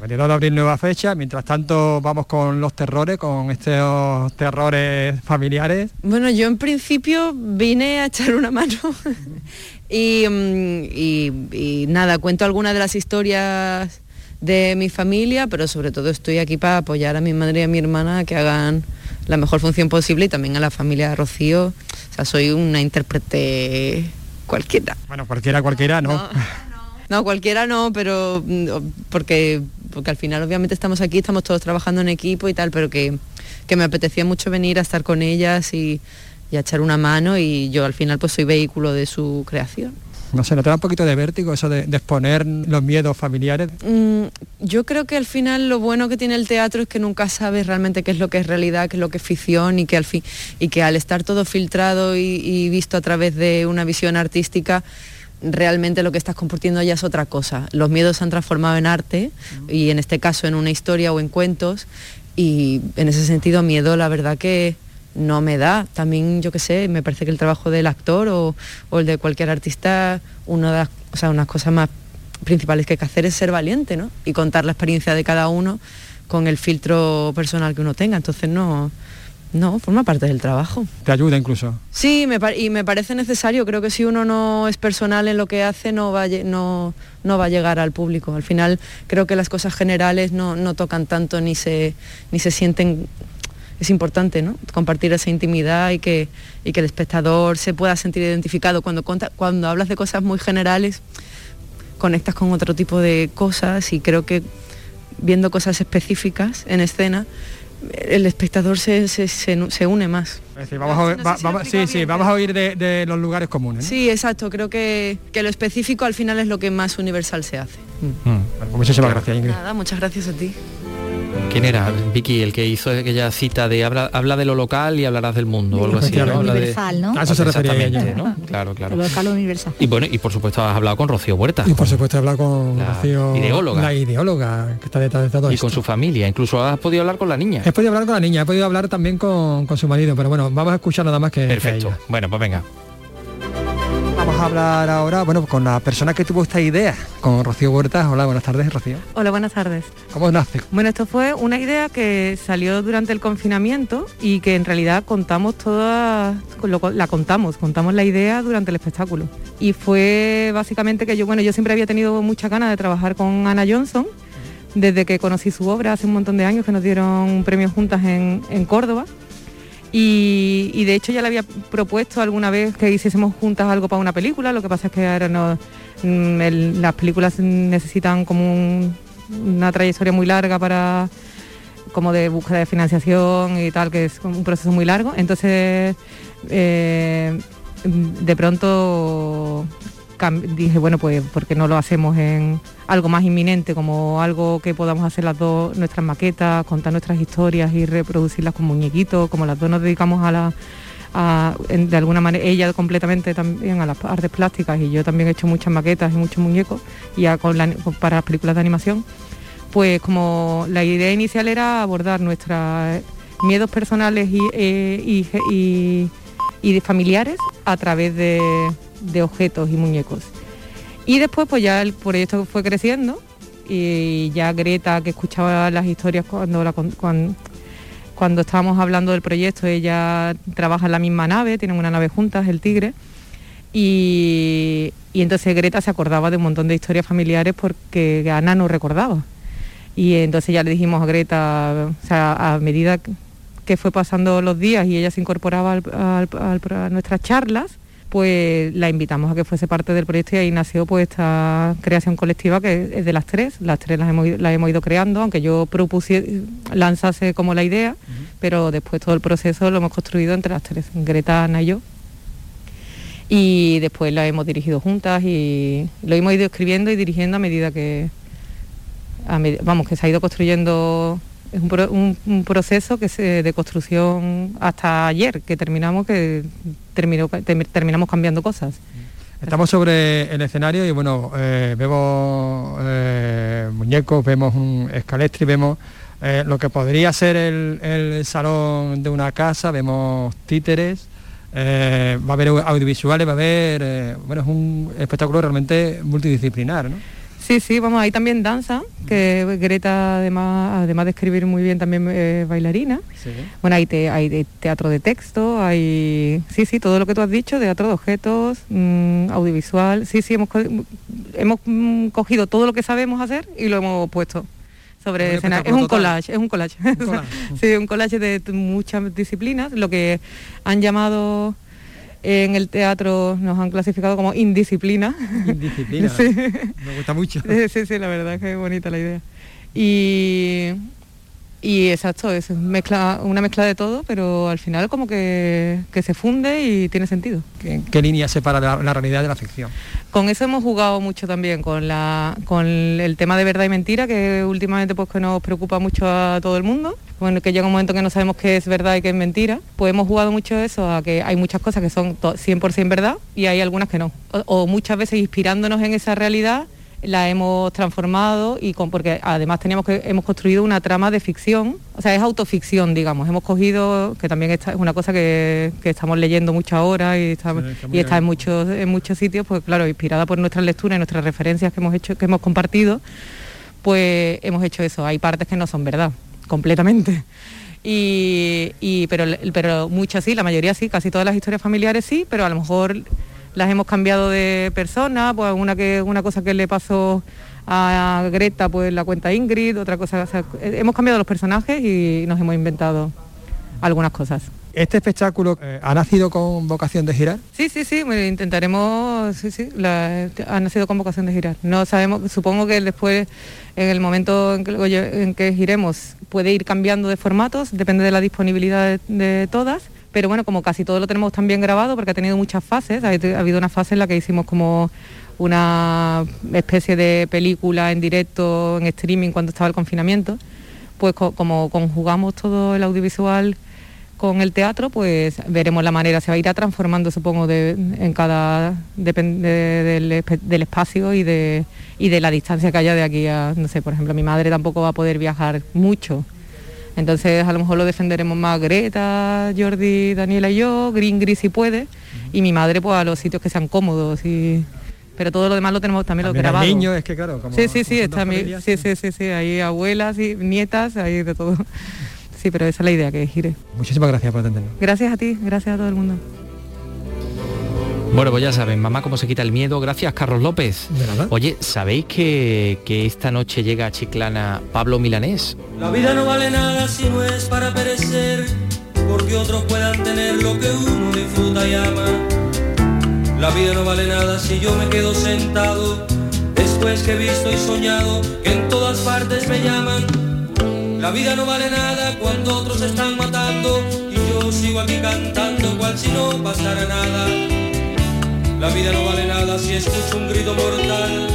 22 de abril nueva fecha, mientras tanto vamos con los terrores, con estos terrores familiares. Bueno, yo en principio vine a echar una mano *laughs* mm, y, nada, cuento algunas de las historias de mi familia, pero sobre todo estoy aquí para apoyar a mi madre y a mi hermana a que hagan la mejor función posible y también a la familia de Rocío. O sea, soy una intérprete cualquiera. Bueno, cualquiera, cualquiera, no. No, cualquiera no, pero mm, porque, porque al final obviamente estamos aquí, estamos todos trabajando en equipo y tal, pero que, me apetecía mucho venir a estar con ellas y, a echar una mano y yo al final pues soy vehículo de su creación. No sé, ¿no te da un poquito de vértigo eso de, exponer los miedos familiares? Mm, yo creo que al final lo bueno que tiene el teatro es que nunca sabes realmente qué es lo que es realidad, qué es lo que es ficción y que al, fin, y que al estar todo filtrado y visto a través de una visión artística, realmente lo que estás compartiendo ya es otra cosa. Los miedos se han transformado en arte y en este caso en una historia o en cuentos y en ese sentido miedo la verdad que no me da. También yo qué sé, me parece que el trabajo del actor o, el de cualquier artista, una de las o sea, unas cosas más principales que hay que hacer es ser valiente ¿no? y contar la experiencia de cada uno con el filtro personal que uno tenga. Entonces no, no, forma parte del trabajo. ¿Te ayuda incluso? Sí, y me parece necesario. Creo que si uno no es personal en lo que hace, no va, no, no va a llegar al público. Al final creo que las cosas generales no, tocan tanto ni se, ni se sienten... Es importante ¿no? compartir esa intimidad y que, y que el espectador se pueda sentir identificado. Cuando, cuando hablas de cosas muy generales, conectas con otro tipo de cosas y creo que viendo cosas específicas en escena el espectador se, se, une más. vamos, a, sí, sí, vamos a oír de, los lugares comunes. Sí, exacto. Creo que, lo específico al final es lo que más universal se hace. Mm. Pues muchísimas gracias, Ingrid. Nada, muchas gracias a ti. ¿Quién era, Vicky, el que hizo aquella cita de habla, habla de lo local y hablarás del mundo o algo así? ¿no? Universal, ¿no? A eso se refería ¿no? Claro, claro. Lo local universal. Y bueno, y por supuesto has hablado con Rocío Huerta. Y por supuesto he hablado con la Rocío, ideóloga. la ideóloga que está detrás de todo Y con su familia, incluso has podido hablar con la niña. He podido hablar con la niña, he podido hablar también con, su marido, pero bueno, vamos a escuchar nada más que Perfecto. bueno, pues venga. Vamos a hablar ahora, bueno, con la persona que tuvo esta idea, con Rocío Huerta. Hola, buenas tardes, Rocío. Hola, buenas tardes. ¿Cómo nace? Bueno, esto fue una idea que salió durante el confinamiento y que en realidad contamos toda, la contamos, contamos la idea durante el espectáculo. Y fue básicamente que yo, bueno, yo siempre había tenido mucha ganas de trabajar con Ana Johnson, desde que conocí su obra hace un montón de años que nos dieron premios juntas en, en Córdoba y, de hecho ya le había propuesto alguna vez que hiciésemos juntas algo para una película, lo que pasa es que ahora no, mm, las películas necesitan como una trayectoria muy larga para como de búsqueda de financiación y tal, que es un proceso muy largo. Entonces, eh, de pronto dije, bueno, pues porque no lo hacemos en algo más inminente, como algo que podamos hacer las dos, nuestras maquetas, contar nuestras historias y reproducirlas con muñequitos, como las dos nos dedicamos a la... de alguna manera, ella completamente también a las artes plásticas y yo también he hecho muchas maquetas y muchos muñecos y para las películas de animación, pues como la idea inicial era abordar nuestros miedos personales y, eh, y, y familiares a través de, de objetos y muñecos. Y después pues ya el proyecto fue creciendo y ya Greta, que escuchaba las historias cuando, cuando, cuando, estábamos hablando del proyecto, ella trabaja en la misma nave, tienen una nave juntas, el Tigre, y, y entonces Greta se acordaba de un montón de historias familiares porque Ana no recordaba. Y entonces ya le dijimos a Greta, a medida que fue pasando los días y ella se incorporaba a nuestras charlas, pues la invitamos a que fuese parte del proyecto y ahí nació pues esta creación colectiva que es de las tres, las tres las hemos, hemos ido creando, aunque yo propuse, lanzase como la idea, pero después todo el proceso lo hemos construido entre las tres, Greta, Ana y yo. Y después la hemos dirigido juntas y lo hemos ido escribiendo y dirigiendo a medida que, vamos, que se ha ido construyendo es un, proceso que se, de construcción hasta ayer, que terminamos, que terminó, terminamos cambiando cosas. Estamos sobre el escenario y bueno, eh, vemos eh, muñecos, vemos un escalestri, vemos eh, lo que podría ser el, salón de una casa, vemos títeres, va a haber audiovisuales, va a haber, bueno, es un espectáculo realmente multidisciplinar. Sí, sí, vamos, hay también danza, que Greta además, además de escribir muy bien también es bailarina. Bueno, hay, hay teatro de texto, hay, sí, sí, todo lo que tú has dicho, teatro de objetos, mm, audiovisual, sí, sí, hemos, hemos mm, cogido todo lo que sabemos hacer y lo hemos puesto sobre escena. Es un collage, es un collage. *laughs* sí, un collage de muchas disciplinas, lo que han llamado en el teatro nos han clasificado como indisciplina. Indisciplina. *laughs* sí. Me gusta mucho. Sí, sí, la verdad que es bonita la idea. Y, y exacto, es mezcla, una mezcla de todo, pero al final como que, se funde y tiene sentido. ¿Qué, línea separa la, realidad de la ficción? Con eso hemos jugado mucho también, con, la, con el tema de verdad y mentira, que últimamente pues que nos preocupa mucho a todo el mundo bueno, que llega un momento que no sabemos qué es verdad y qué es mentira, pues hemos jugado mucho eso, a que hay muchas cosas que son 100% verdad y hay algunas que no. O, muchas veces inspirándonos en esa realidad la hemos transformado y con, porque además teníamos que hemos construido una trama de ficción, o sea, es autoficción, digamos. Hemos cogido, que también es una cosa que, estamos leyendo mucho ahora y está, y está en muchos, en muchos sitios, pues claro, inspirada por nuestras lecturas y nuestras referencias que hemos hecho, que hemos compartido, pues hemos hecho eso. Hay partes que no son verdad completamente. Y, pero, pero muchas sí, la mayoría sí, casi todas las historias familiares sí, pero a lo mejor las hemos cambiado de persona, pues una, que, una cosa que le pasó a Greta, pues la cuenta Ingrid, otra cosa, hemos cambiado los personajes y nos hemos inventado algunas cosas. ¿Este espectáculo eh, ha nacido con vocación de girar? Sí, sí, sí, intentaremos, sí, sí, ha nacido con vocación de girar. No sabemos, supongo que después, en el momento en que, en que giremos, puede ir cambiando de formatos, depende de la disponibilidad de, todas pero bueno, como casi todo lo tenemos también grabado, porque ha tenido muchas fases, ha, habido una fase en la que hicimos como una especie de película en directo, en streaming, cuando estaba el confinamiento, pues como conjugamos todo el audiovisual con el teatro, pues veremos la manera, se va a ir transformando, supongo, en cada, depende del, espacio y de, y de la distancia que haya de aquí a, no sé, por ejemplo, mi madre tampoco va a poder viajar mucho. Entonces a lo mejor lo defenderemos más Greta, Jordi, Daniela y yo, Green Gris si puede, y mi madre pues a los sitios que sean cómodos y pero todo lo demás lo tenemos también, lo grabado. niños, es que claro, como, sí, sí, sí, está sí, sí, sí, sí, hay abuelas y nietas, hay de todo. *laughs* Sí, pero esa es la idea, que gire. Muchísimas gracias por atendernos. Gracias a ti, gracias a todo el mundo. Bueno, pues ya saben, mamá cómo se quita el miedo. Gracias, Carlos López. De nada. Oye, ¿sabéis que, que esta noche llega a Chiclana Pablo Milanés? La vida no vale nada si no es para perecer, porque otros puedan tener lo que uno disfruta y ama. La vida no vale nada si yo me quedo sentado, después que he visto y soñado que en todas partes me llaman la vida no vale nada cuando otros están matando y yo sigo aquí cantando cual si no pasara nada. La vida no vale nada si escucho un grito mortal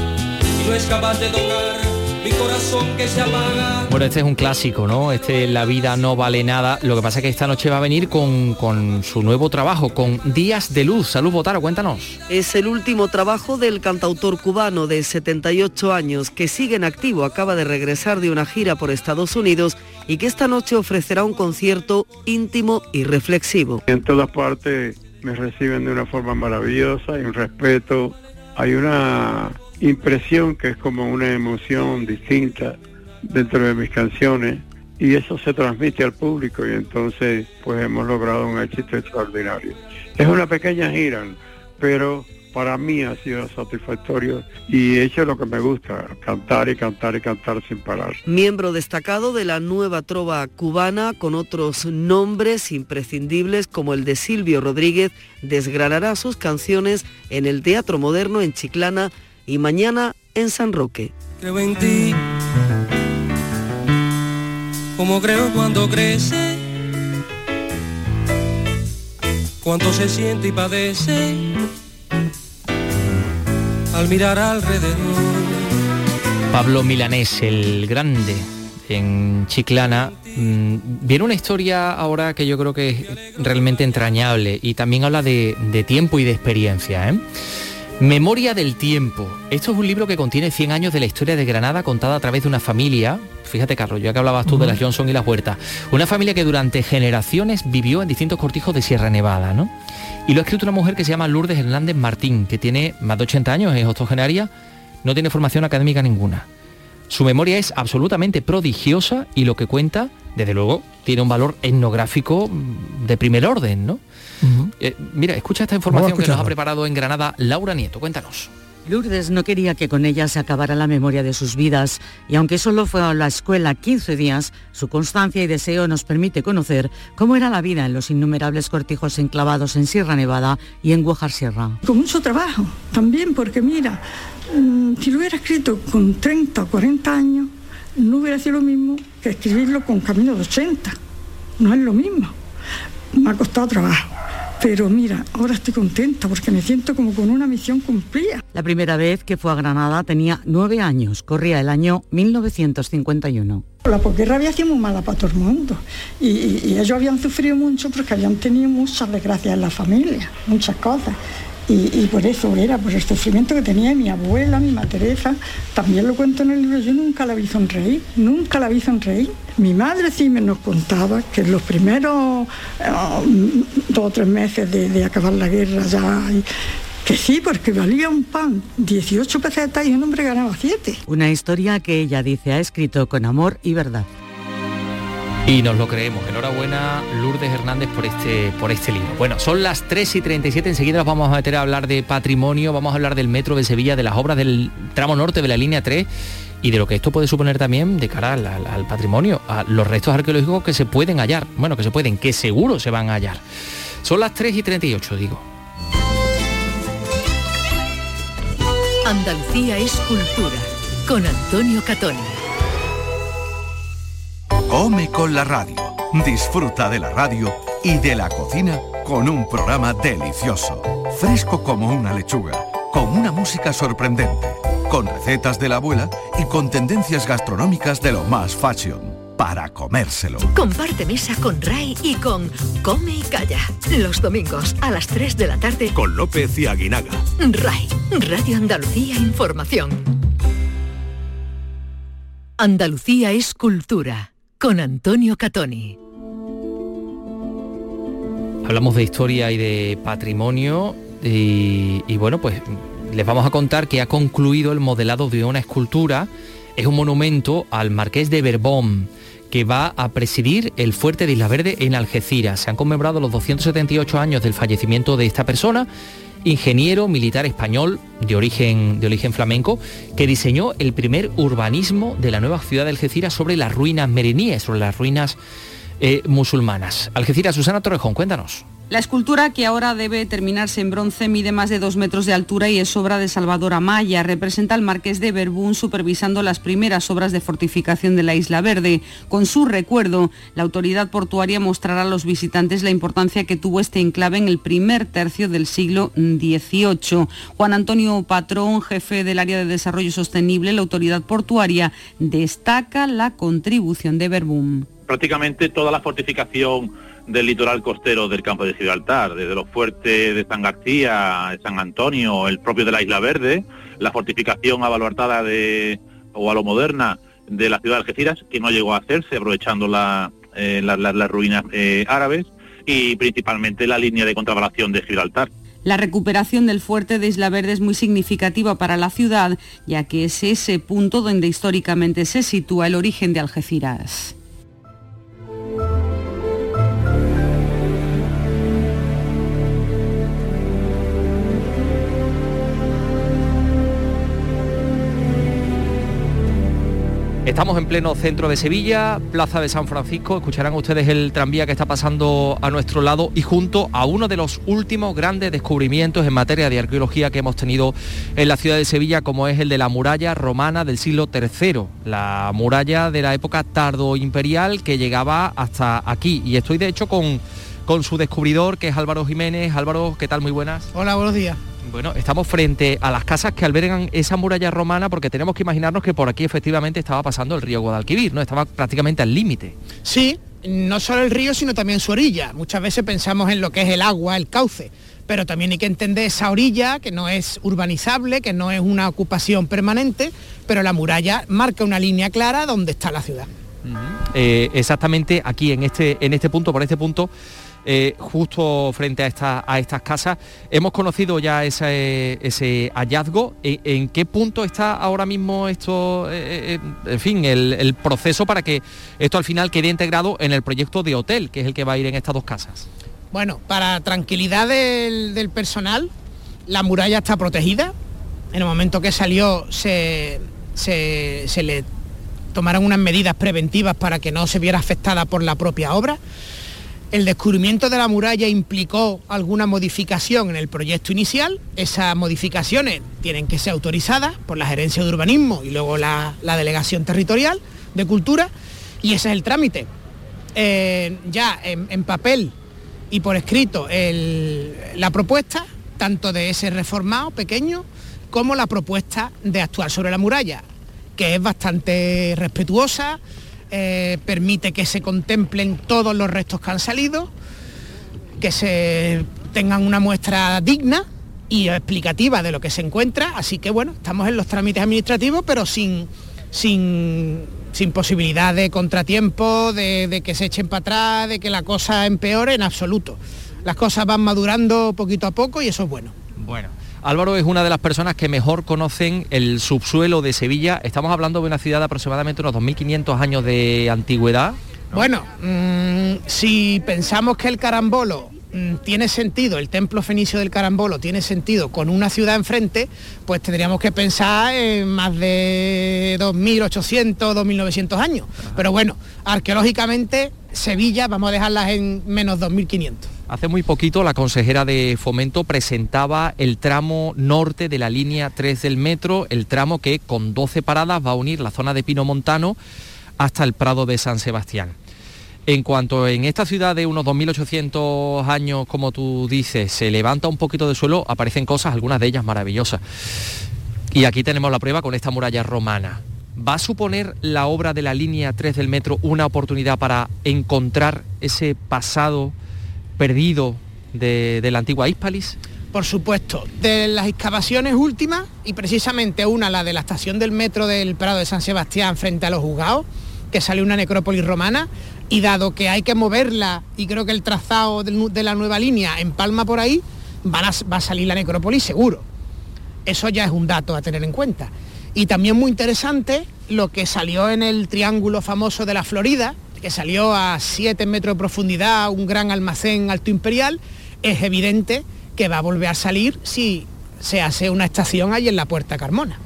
y no es capaz de tocar mi corazón que se apaga. Bueno, este es un clásico, ¿no? Este La vida no vale nada. Lo que pasa es que esta noche va a venir con, con su nuevo trabajo, con Días de Luz. Salud, Botaro, cuéntanos. Es el último trabajo del cantautor cubano de 78 años que sigue en activo, acaba de regresar de una gira por Estados Unidos y que esta noche ofrecerá un concierto íntimo y reflexivo. En todas partes me reciben de una forma maravillosa, hay un respeto, hay una impresión que es como una emoción distinta dentro de mis canciones y eso se transmite al público y entonces pues hemos logrado un éxito extraordinario. Es una pequeña gira, pero para mí ha sido satisfactorio y he hecho lo que me gusta, cantar y cantar y cantar sin parar. Miembro destacado de la nueva trova cubana con otros nombres imprescindibles como el de Silvio Rodríguez, desgranará sus canciones en el Teatro Moderno en Chiclana y mañana en San Roque. Creo en ti, como creo cuando crece, cuánto se siente y padece al mirar alrededor. Pablo Milanés, el grande, en Chiclana. mm, Viene una historia ahora que yo creo que es realmente entrañable y también habla de, tiempo y de experiencia. ¿eh? Memoria del tiempo. Esto es un libro que contiene 100 años de la historia de Granada contada a través de una familia. Fíjate, Carlos, ya que hablabas tú de las Johnson y las Huertas. Una familia que durante generaciones vivió en distintos cortijos de Sierra Nevada, ¿no? Y lo ha escrito una mujer que se llama Lourdes Hernández Martín, que tiene más de 80 años, es octogenaria, no tiene formación académica ninguna. Su memoria es absolutamente prodigiosa y lo que cuenta, desde luego, tiene un valor etnográfico de primer orden, ¿no? Eh, mira, escucha esta información que nos ha preparado en Granada Laura Nieto. Cuéntanos. Lourdes no quería que con ella se acabara la memoria de sus vidas y aunque solo fue a la escuela 15 días, su constancia y deseo nos permite conocer cómo era la vida en los innumerables cortijos enclavados en Sierra Nevada y en Guajar Sierra. Con mucho trabajo también, porque mira, mm, si lo hubiera escrito con 30 o 40 años, no hubiera sido lo mismo que escribirlo con camino de 80. No es lo mismo. Me ha costado trabajo. Pero mira, ahora estoy contenta porque me siento como con una misión cumplida. La primera vez que fue a Granada tenía nueve años, corría el año 1951. La posguerra había sido muy mala para todo el mundo y, y- y ellos habían sufrido mucho porque habían tenido muchas desgracias en la familia, muchas cosas. Y, por eso era, por el sufrimiento que tenía mi abuela, mi madre Teresa, también lo cuento en el libro, yo nunca la vi sonreír, nunca la vi sonreír. Mi madre sí me nos contaba que en los primeros eh, dos o tres meses de, acabar la guerra ya, que sí, porque valía un pan 18 pesetas y un hombre ganaba 7. Una historia que ella dice ha escrito con amor y verdad. Y nos lo creemos. Enhorabuena, Lourdes Hernández, por este, por este libro. Bueno, son las 3 y 37. Enseguida nos vamos a meter a hablar de patrimonio, vamos a hablar del metro de Sevilla, de las obras del tramo norte de la línea 3 y de lo que esto puede suponer también de cara al, patrimonio, a los restos arqueológicos que se pueden hallar. Bueno, que se pueden, que seguro se van a hallar. Son las 3 y 38, digo. Andalucía es cultura. Con Antonio Catoni. Come con la radio. Disfruta de la radio y de la cocina con un programa delicioso. Fresco como una lechuga. Con una música sorprendente. Con recetas de la abuela y con tendencias gastronómicas de lo más fashion. Para comérselo. Comparte mesa con Ray y con Come y Calla. Los domingos a las 3 de la tarde. Con López y Aguinaga. Ray, Radio Andalucía Información. Andalucía es cultura. Con Antonio Catoni. Hablamos de historia y de patrimonio y, bueno, pues les vamos a contar que ha concluido el modelado de una escultura. Es un monumento al marqués de Berbón que va a presidir el fuerte de Isla Verde en Algeciras. Se han conmemorado los 278 años del fallecimiento de esta persona, ingeniero militar español de origen, de origen flamenco, que diseñó el primer urbanismo de la nueva ciudad de Algeciras sobre las ruinas mereníes, sobre las ruinas eh, musulmanas. Algeciras, Susana Torrejón, cuéntanos. La escultura, que ahora debe terminarse en bronce, mide más de dos metros de altura y es obra de Salvador Amaya. Representa al marqués de Berbún supervisando las primeras obras de fortificación de la Isla Verde. Con su recuerdo, la autoridad portuaria mostrará a los visitantes la importancia que tuvo este enclave en el primer tercio del siglo XVIII. Juan Antonio Patrón, jefe del área de desarrollo sostenible, la autoridad portuaria, destaca la contribución de Berbún. Prácticamente toda la fortificación del litoral costero del campo de Gibraltar, desde los fuertes de San García, San Antonio, el propio de la Isla Verde, la fortificación abaluartada de, o a lo moderna de la ciudad de Algeciras, que no llegó a hacerse aprovechando eh, las ruinas eh, árabes, y principalmente la línea de contrabalación de Gibraltar. La recuperación del fuerte de Isla Verde es muy significativa para la ciudad, ya que es ese punto donde históricamente se sitúa el origen de Algeciras. Estamos en pleno centro de Sevilla, Plaza de San Francisco. Escucharán ustedes el tranvía que está pasando a nuestro lado y junto a uno de los últimos grandes descubrimientos en materia de arqueología que hemos tenido en la ciudad de Sevilla, como es el de la muralla romana del siglo III, la muralla de la época tardo-imperial que llegaba hasta aquí. Y estoy de hecho con, con su descubridor, que es Álvaro Jiménez. Álvaro, ¿qué tal? Muy buenas. Hola, buenos días. Bueno, estamos frente a las casas que albergan esa muralla romana porque tenemos que imaginarnos que por aquí efectivamente estaba pasando el río Guadalquivir, ¿no? Estaba prácticamente al límite. Sí, no solo el río, sino también su orilla. Muchas veces pensamos en lo que es el agua, el cauce, pero también hay que entender esa orilla, que no es urbanizable, que no es una ocupación permanente, pero la muralla marca una línea clara donde está la ciudad. Eh, exactamente aquí, en este, en este punto, por este punto, eh, justo frente a, a estas casas. Hemos conocido ya ese, hallazgo. ¿En, qué punto está ahora mismo esto, eh, eh, en fin, el, proceso para que esto al final quede integrado en el proyecto de hotel, que es el que va a ir en estas dos casas? Bueno, para tranquilidad del, personal, la muralla está protegida. En el momento que salió se, se le tomaron unas medidas preventivas para que no se viera afectada por la propia obra. El descubrimiento de la muralla implicó alguna modificación en el proyecto inicial. Esas modificaciones tienen que ser autorizadas por la Gerencia de Urbanismo y luego la, Delegación Territorial de Cultura y ese es el trámite. Eh, ya en, papel y por escrito la propuesta, tanto de ese reformado pequeño como la propuesta de actuar sobre la muralla, que es bastante respetuosa, eh, permite que se contemplen todos los restos que han salido, que se tengan una muestra digna y explicativa de lo que se encuentra, así que bueno, estamos en los trámites administrativos, pero sin, sin, sin posibilidad de contratiempo, de, de que se echen para atrás, de que la cosa empeore en absoluto. Las cosas van madurando poquito a poco y eso es bueno. Bueno. Álvaro es una de las personas que mejor conocen el subsuelo de Sevilla. Estamos hablando de una ciudad de aproximadamente unos 2.500 años de antigüedad. Bueno, mm, si pensamos que el carambolo mm, tiene sentido, el templo fenicio del carambolo tiene sentido con una ciudad enfrente, pues tendríamos que pensar en más de 2.800, 2.900 años. Pero bueno, arqueológicamente Sevilla vamos a dejarlas en menos 2.500. Hace muy poquito la consejera de Fomento presentaba el tramo norte de la línea 3 del metro, el tramo que con 12 paradas va a unir la zona de Pino Montano hasta el Prado de San Sebastián. En cuanto en esta ciudad de unos 2.800 años, como tú dices, se levanta un poquito de suelo, aparecen cosas, algunas de ellas maravillosas. Y aquí tenemos la prueba con esta muralla romana. ¿Va a suponer la obra de la línea 3 del metro una oportunidad para encontrar ese pasado perdido de, la antigua Hispalis? Por supuesto, de las excavaciones últimas, y precisamente una, la de la estación del metro del Prado de San Sebastián frente a los juzgados, que salió una necrópolis romana, y dado que hay que moverla, y creo que el trazado de la nueva línea empalma por ahí, va a salir la necrópolis seguro. Eso ya es un dato a tener en cuenta. Y también muy interesante lo que salió en el triángulo famoso de la Florida, que salió a 7 metros de profundidad, un gran almacén alto imperial, es evidente que va a volver a salir si se hace una estación ahí en la Puerta Carmona.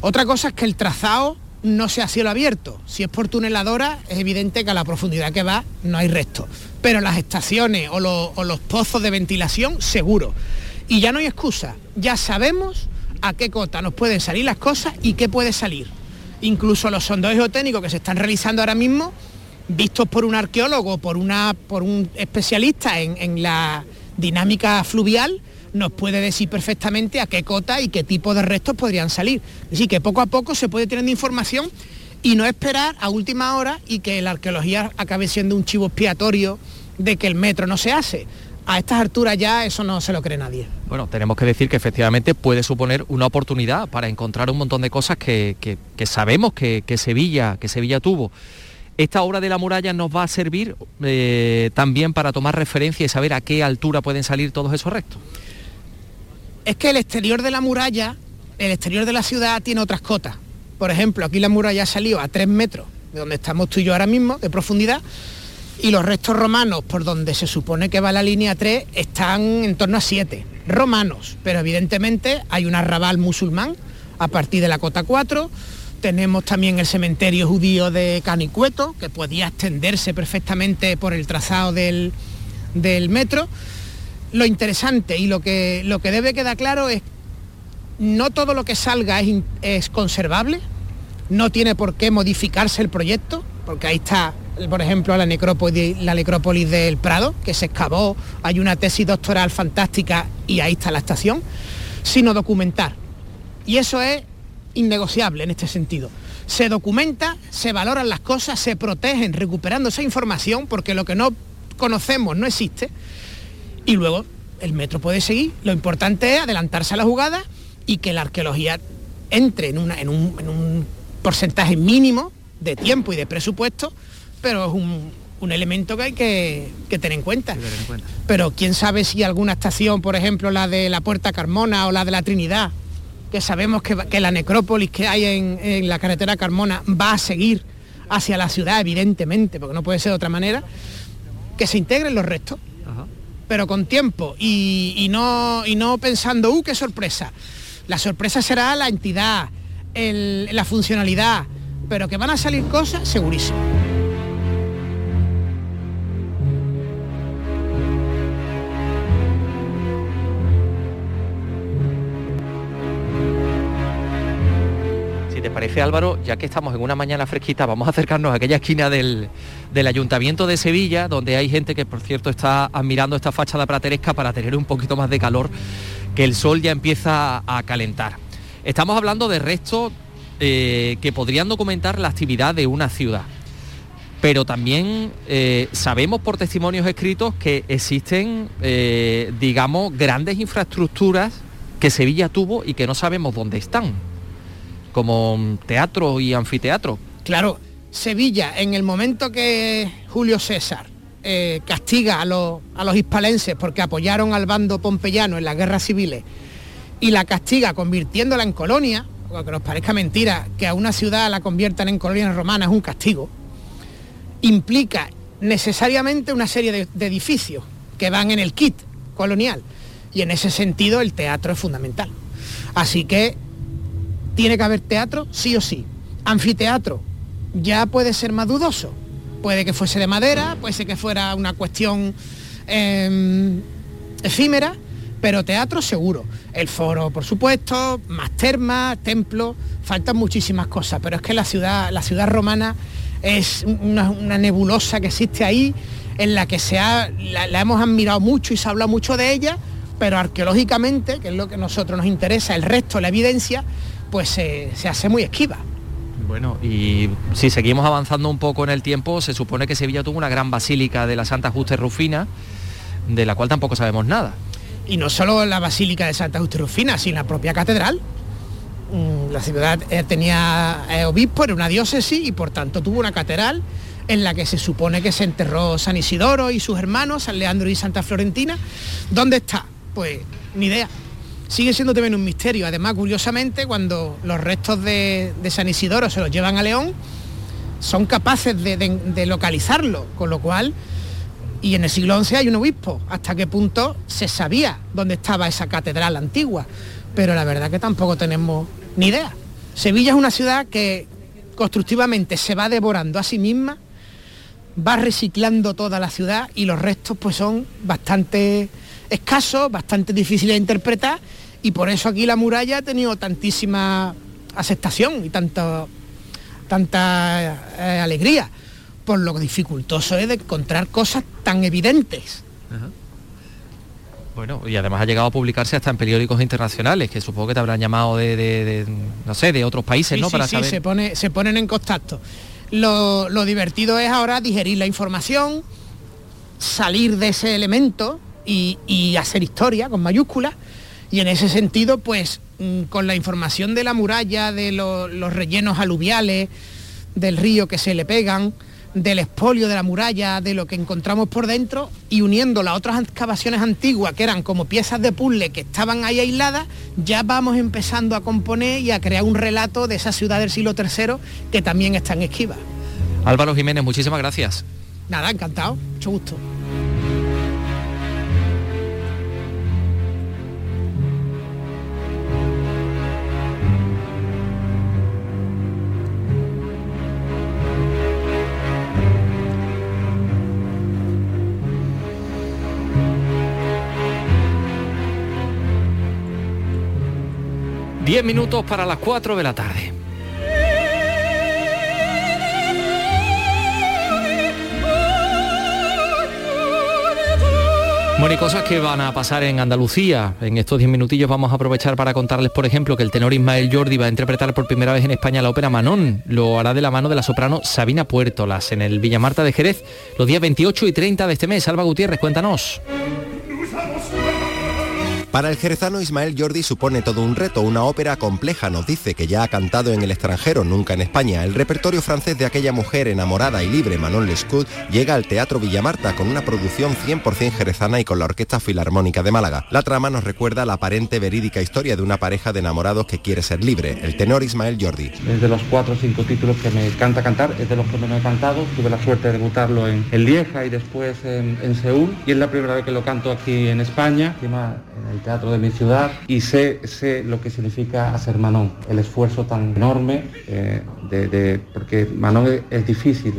Otra cosa es que el trazado no sea cielo abierto. Si es por tuneladora, es evidente que a la profundidad que va no hay resto. Pero las estaciones o, los pozos de ventilación, seguro. Y ya no hay excusa. Ya sabemos a qué cota nos pueden salir las cosas y qué puede salir. Incluso los sondeos geotécnicos que se están realizando ahora mismo, vistos por un arqueólogo, por, una, por un especialista en, la dinámica fluvial, nos puede decir perfectamente a qué cota y qué tipo de restos podrían salir. Decir, que poco a poco se puede tener información y no esperar a última hora y que la arqueología acabe siendo un chivo expiatorio de que el metro no se hace. A estas alturas ya eso no se lo cree nadie. Bueno, tenemos que decir que efectivamente puede suponer una oportunidad para encontrar un montón de cosas que, sabemos que, Sevilla, que Sevilla tuvo. Esta obra de la muralla nos va a servir eh, también para tomar referencia y saber a qué altura pueden salir todos esos restos es que el exterior de la muralla, el exterior de la ciudad tiene otras cotas. Por ejemplo, aquí la muralla ha salido a 3 metros, de donde estamos tú y yo ahora mismo, de profundidad, y los restos romanos, por donde se supone que va la línea 3, están en torno a 7. Romanos, pero evidentemente hay un arrabal musulmán a partir de la cota 4. Tenemos también el cementerio judío de Canicueto, que podía extenderse perfectamente por el trazado del, del metro lo interesante y lo que, lo que debe quedar claro es no todo lo que salga es, conservable, no tiene por qué modificarse el proyecto, porque ahí está, por ejemplo, la necrópolis, la necrópolis del Prado, que se excavó, hay una tesis doctoral fantástica y ahí está la estación, sino documentar. Y eso es innegociable en este sentido. Se documenta, se valoran las cosas, se protegen recuperando esa información, porque lo que no conocemos no existe, y luego el metro puede seguir. Lo importante es adelantarse a la jugada y que la arqueología entre en, una, en, un, porcentaje mínimo de tiempo y de presupuesto, pero es un, elemento que hay que, tener en cuenta. Pero quién sabe si alguna estación, por ejemplo, la de la Puerta Carmona o la de la Trinidad, que sabemos que, la necrópolis que hay en, en, la carretera Carmona va a seguir hacia la ciudad, evidentemente, porque no puede ser de otra manera, que se integren los restos pero con tiempo y, no, y no pensando, ¡uh, qué sorpresa! La sorpresa será la entidad, la funcionalidad, pero que van a salir cosas, segurísimo. Parece Álvaro, ya que estamos en una mañana fresquita, vamos a acercarnos a aquella esquina del, Ayuntamiento de Sevilla, donde hay gente que por cierto está admirando esta fachada prateresca para tener un poquito más de calor, que el sol ya empieza a calentar. Estamos hablando de restos eh, que podrían documentar la actividad de una ciudad. Pero también eh, sabemos por testimonios escritos que existen, eh, digamos, grandes infraestructuras que Sevilla tuvo y que no sabemos dónde están como teatro y anfiteatro. Claro, Sevilla, en el momento que Julio César eh, castiga a los, a los hispalenses porque apoyaron al bando pompeyano en las guerras civiles y la castiga convirtiéndola en colonia, aunque nos parezca mentira que a una ciudad la conviertan en colonia romana es un castigo, implica necesariamente una serie de, de edificios que van en el kit colonial y en ese sentido el teatro es fundamental. Así que tiene que haber teatro sí o sí. Anfiteatro ya puede ser más dudoso. Puede que fuese de madera, puede ser que fuera una cuestión em, efímera, pero teatro seguro. El foro, por supuesto, más termas, templos, faltan muchísimas cosas, pero es que la ciudad, la ciudad romana es una, nebulosa que existe ahí, en la que se ha, la, hemos admirado mucho y se ha hablado mucho de ella, pero arqueológicamente, que es lo que a nosotros nos interesa, el resto, la evidencia, pues se, hace muy esquiva. Bueno, y si seguimos avanzando un poco en el tiempo, se supone que Sevilla tuvo una gran basílica de la Santa Justa Rufina, de la cual tampoco sabemos nada. Y no solo la basílica de Santa Justa Rufina, sino la propia catedral. Mm, la ciudad eh, tenía eh, obispo, era una diócesis y por tanto tuvo una catedral en la que se supone que se enterró San Isidoro y sus hermanos, San Leandro y Santa Florentina. ¿Dónde está? Pues ni idea sigue siendo también un misterio. Además, curiosamente, cuando los restos de, San Isidoro se los llevan a León, son capaces de, localizarlo, con lo cual, y en el siglo XI hay un obispo, hasta qué punto se sabía dónde estaba esa catedral antigua, pero la verdad que tampoco tenemos ni idea. Sevilla es una ciudad que constructivamente se va devorando a sí misma, va reciclando toda la ciudad y los restos pues son bastante escasos, bastante difíciles de interpretar y por eso aquí la muralla ha tenido tantísima aceptación y tanto, tanta eh, alegría, por lo dificultoso es de encontrar cosas tan evidentes. Bueno, y además ha llegado a publicarse hasta en periódicos internacionales, que supongo que te habrán llamado de, no sé, de otros países, ¿no? Sí, Para sí, se, pone, se ponen en contacto. Lo, divertido es ahora digerir la información, salir de ese elemento y, hacer historia con mayúsculas. Y en ese sentido, pues mm, con la información de la muralla, de los rellenos aluviales, del río que se le pegan, del espolio de la muralla, de lo que encontramos por dentro y uniendo las otras excavaciones antiguas que eran como piezas de puzzle que estaban ahí aisladas, ya vamos empezando a componer y a crear un relato de esa ciudad del siglo III que también está en Esquiva. Álvaro Jiménez, muchísimas gracias. Nada, encantado, mucho gusto. Diez minutos para las 4 de la tarde. Bueno, y cosas que van a pasar en Andalucía. En estos 10 minutillos vamos a aprovechar para contarles, por ejemplo, que el tenor Ismael Jordi va a interpretar por primera vez en España la ópera Manón. Lo hará de la mano de la soprano Sabina Puertolas en el Villamarta de Jerez los días 28 y 30 de este mes. Alba Gutiérrez, cuéntanos. Para el jerezano Ismael Jordi supone todo un reto, una ópera compleja, nos dice que ya ha cantado en el extranjero, nunca en España. El repertorio francés de aquella mujer enamorada y libre, Manon Lescaut, llega al Teatro Villamarta con una producción 100% jerezana y con la Orquesta Filarmónica de Málaga. La trama nos recuerda la aparente verídica historia de una pareja de enamorados que quiere ser libre, el tenor Ismael Jordi. Es de los cuatro o cinco títulos que me encanta cantar, es de los que menos he cantado. Tuve la suerte de debutarlo en, Lieja y después en, Seúl y es la primera vez que lo canto aquí en España teatro de mi ciudad y sé, sé lo que significa hacer Manon, el esfuerzo tan enorme, eh, de, porque Manon es, difícil.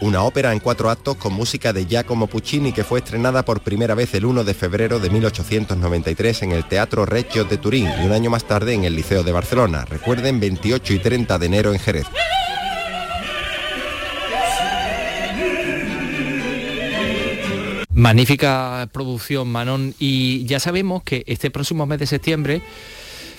Una ópera en cuatro actos con música de Giacomo Puccini que fue estrenada por primera vez el 1 de febrero de 1893 en el Teatro Reggio de Turín y un año más tarde en el Liceo de Barcelona. Recuerden 28 y 30 de enero en Jerez. Magnífica producción, Manon. Y ya sabemos que este próximo mes de septiembre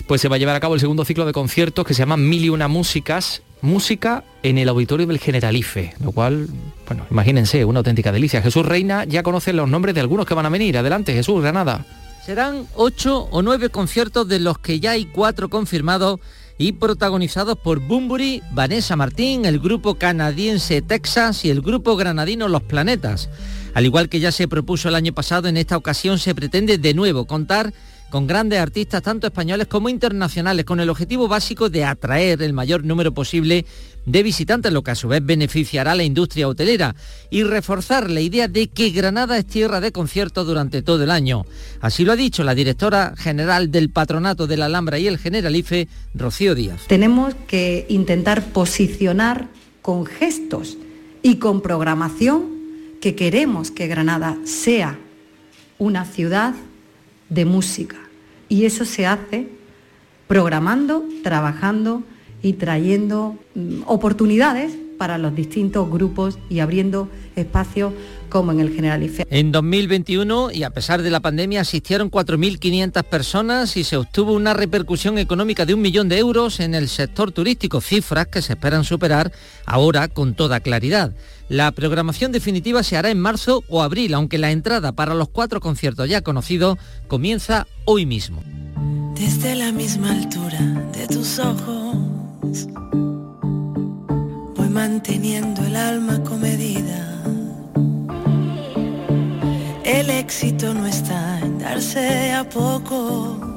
pues se va a llevar a cabo el segundo ciclo de conciertos que se llama Mil y una músicas, música en el auditorio del Generalife, lo cual, bueno, imagínense, una auténtica delicia. Jesús Reina ya conoce los nombres de algunos que van a venir. Adelante, Jesús, Granada. Serán ocho o nueve conciertos de los que ya hay cuatro confirmados y protagonizados por Bumburi, Vanessa Martín, el grupo canadiense Texas y el grupo granadino Los Planetas. Al igual que ya se propuso el año pasado, en esta ocasión se pretende de nuevo contar con grandes artistas tanto españoles como internacionales, con el objetivo básico de atraer el mayor número posible de visitantes, lo que a su vez beneficiará a la industria hotelera y reforzar la idea de que Granada es tierra de conciertos durante todo el año. Así lo ha dicho la directora general del Patronato de la Alhambra y el Generalife, Rocío Díaz. Tenemos que intentar posicionar con gestos y con programación que queremos que Granada sea una ciudad de música. Y eso se hace programando, trabajando y trayendo mm, oportunidades para los distintos grupos y abriendo espacios como en el Generalife. En 2021, y a pesar de la pandemia, asistieron 4.500 personas y se obtuvo una repercusión económica de un millón de euros en el sector turístico, cifras que se esperan superar ahora con toda claridad. La programación definitiva se hará en marzo o abril, aunque la entrada para los cuatro conciertos ya conocidos comienza hoy mismo. Desde la misma altura de tus ojos, voy manteniendo el alma comedida. El éxito no está en darse a poco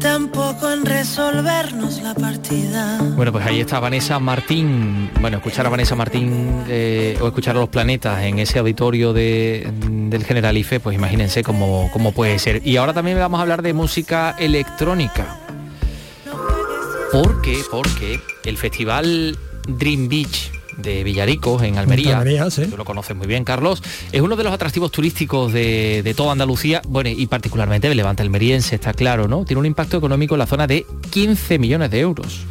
tampoco en resolvernos la partida. Bueno, pues ahí está Vanessa Martín. Bueno, escuchar a Vanessa Martín eh, o escuchar a los planetas en ese auditorio de, del Generalife, pues imagínense cómo, cómo puede ser. Y ahora también vamos a hablar de música electrónica. Porque, porque el festival Dream Beach de Villaricos, en Almería, Almería, sí. tú lo conoces muy bien, Carlos, es uno de los atractivos turísticos de, de toda Andalucía, bueno, y particularmente de Levante Almeriense, está claro, ¿no? Tiene un impacto económico en la zona de 15 millones de euros.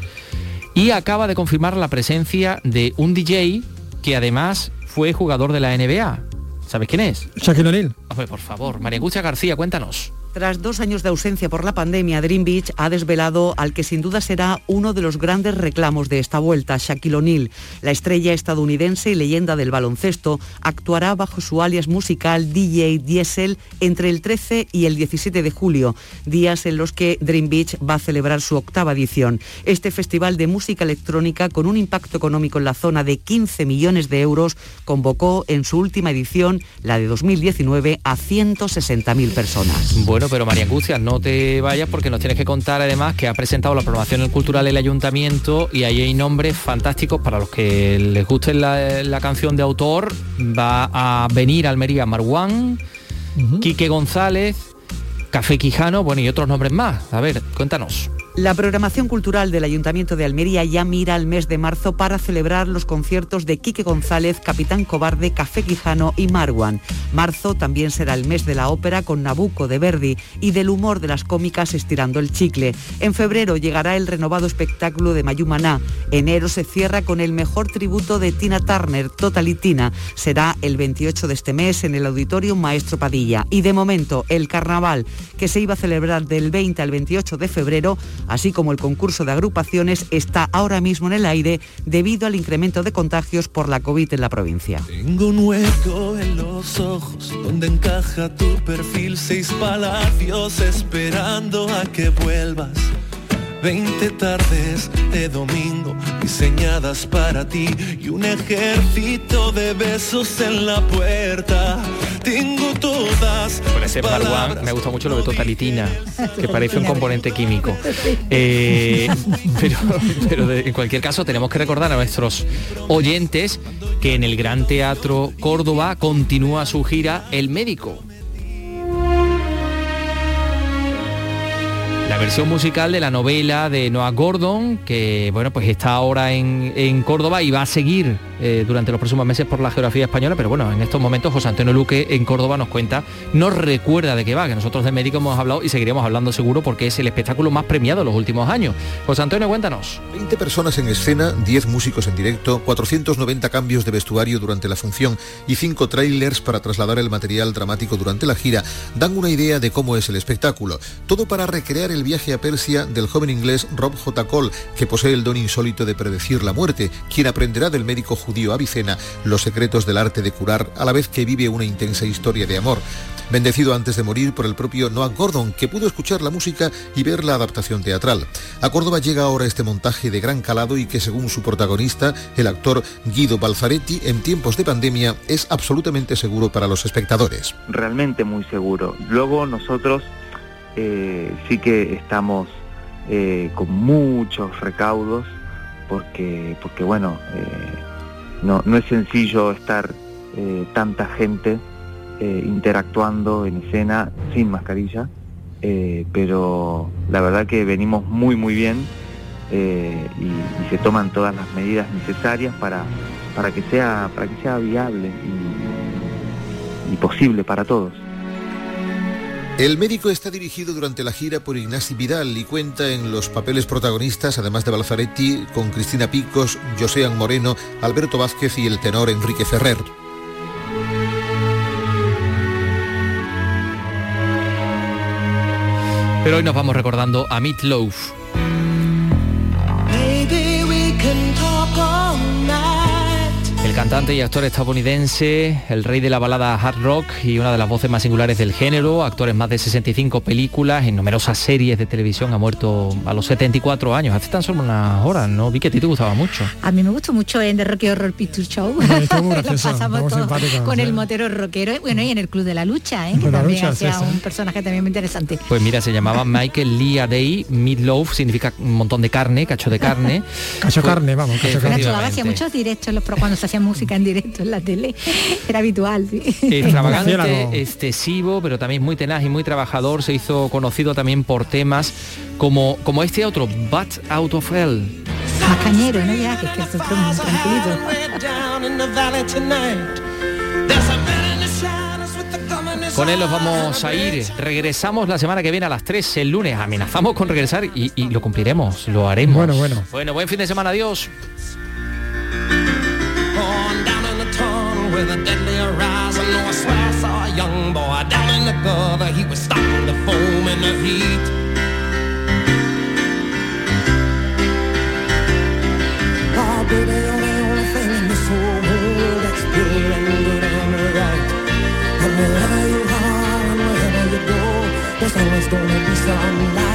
Y acaba de confirmar la presencia de un DJ que además fue jugador de la NBA. ¿Sabes quién es? Shaquille O'Neal. Hombre, por favor, María Angustia García, cuéntanos. Tras dos años de ausencia por la pandemia, Dream Beach ha desvelado al que sin duda será uno de los grandes reclamos de esta vuelta, Shaquille O'Neal. La estrella estadounidense y leyenda del baloncesto actuará bajo su alias musical DJ Diesel entre el 13 y el 17 de julio, días en los que Dream Beach va a celebrar su octava edición. Este festival de música electrónica, con un impacto económico en la zona de 15 millones de euros, convocó en su última edición, la de 2019, a 160.000 personas. Pero María Angustias, no te vayas porque nos tienes que contar además que ha presentado la programación cultural el ayuntamiento y ahí hay nombres fantásticos para los que les guste la, la canción de autor. Va a venir a Almería Marwan, Quique González, Café Quijano, bueno, y otros nombres más. A ver, cuéntanos. La programación cultural del Ayuntamiento de Almería ya mira al mes de marzo para celebrar los conciertos de Quique González, Capitán Cobarde, Café Quijano y Marwan. Marzo también será el mes de la ópera con Nabucco de Verdi y del humor de las cómicas estirando el chicle. En febrero llegará el renovado espectáculo de Mayumaná. Enero se cierra con el mejor tributo de Tina Turner, Totalitina. Será el 28 de este mes en el Auditorio Maestro Padilla. Y de momento, el carnaval, que se iba a celebrar del 20 al 28 de febrero, así como el concurso de agrupaciones, está ahora mismo en el aire debido al incremento de contagios por la COVID en la provincia. Tengo un hueco en los ojos donde encaja tu perfil, seis palacios esperando a que vuelvas. Veinte tardes de domingo diseñadas para ti y un ejército de besos en la puerta. Tengo todas. Con ese Marwan me gusta mucho lo de Totalitina, que parece un componente químico. *laughs* Eh, pero pero de- en cualquier caso tenemos que recordar a nuestros oyentes que en el Gran Teatro Córdoba continúa su gira El Médico. La versión musical de la novela de Noah Gordon, que bueno, pues está ahora en, en Córdoba y va a seguir eh, durante los próximos meses por la geografía española, pero bueno, en estos momentos José Antonio Luque en Córdoba nos cuenta, nos recuerda de qué va, que nosotros de médico hemos hablado y seguiremos hablando seguro porque es el espectáculo más premiado de los últimos años. José Antonio, cuéntanos. 20 personas en escena, 10 músicos en directo, 490 cambios de vestuario durante la función y 5 trailers para trasladar el material dramático durante la gira dan una idea de cómo es el espectáculo. Todo para recrear el viaje a Persia del joven inglés Rob J. Cole, que posee el don insólito de predecir la muerte, quien aprenderá del médico judío Avicena los secretos del arte de curar a la vez que vive una intensa historia de amor. Bendecido antes de morir por el propio Noah Gordon, que pudo escuchar la música y ver la adaptación teatral. A Córdoba llega ahora este montaje de gran calado y que según su protagonista, el actor Guido Balzaretti, en tiempos de pandemia es absolutamente seguro para los espectadores. realmente muy seguro. Luego nosotros eh, sí que estamos eh, con muchos recaudos porque, porque bueno, eh, no, es sencillo estar tanta gente interactuando en escena sin mascarilla, pero la verdad que venimos muy muy bien y, se toman todas las medidas necesarias para, para que sea para que sea viable y posible para todos. El médico está dirigido durante la gira por Ignasi Vidal y cuenta en los papeles protagonistas, además de Balzaretti, con Cristina Picos, Josean Moreno, Alberto Vázquez y el tenor Enrique Ferrer. Pero hoy nos vamos recordando a Meat Loaf. El cantante y actor estadounidense, el rey de la balada hard rock y una de las voces más singulares del género, actor en más de 65 películas, en numerosas series de televisión, ha muerto a los 74 años, hace tan solo unas horas, ¿no? Vi que a ti te gustaba mucho. A mí me gustó mucho en The Rocky Horror Picture Show. Lo *laughs* pasamos todo con sí. el motero rockero. Bueno, y en el Club de la Lucha, ¿eh? que también Lucha, hacía sí. un personaje también muy interesante. Pues mira, se llamaba Michael Lee Day, Meatloaf significa un montón de carne, cacho de carne. *laughs* Cacho carne, vamos, cacho Efectivamente. hacía muchos directos los pro- cuando se hacían música en directo en la tele. Era habitual, sí. Extravagante, excesivo, pero también muy tenaz y muy trabajador. Se hizo conocido también por temas como, como este otro, But Out of Hell. Más cañero, ¿no? Ya, que es que es otro muy tranquilito. Con él los vamos a ir. Regresamos la semana que viene a las 3, el lunes. Amenazamos con regresar y, y lo cumpliremos, lo haremos. Bueno, bueno. Bueno, buen fin de semana, adiós. With a deadly horizon. No, I swear I saw a young boy down in the gutter. He was stopping the foam in the heat. Oh, baby, you're the only thing in this whole world that's pure and good and right. And wherever you are and wherever you go, there's always gonna be some light.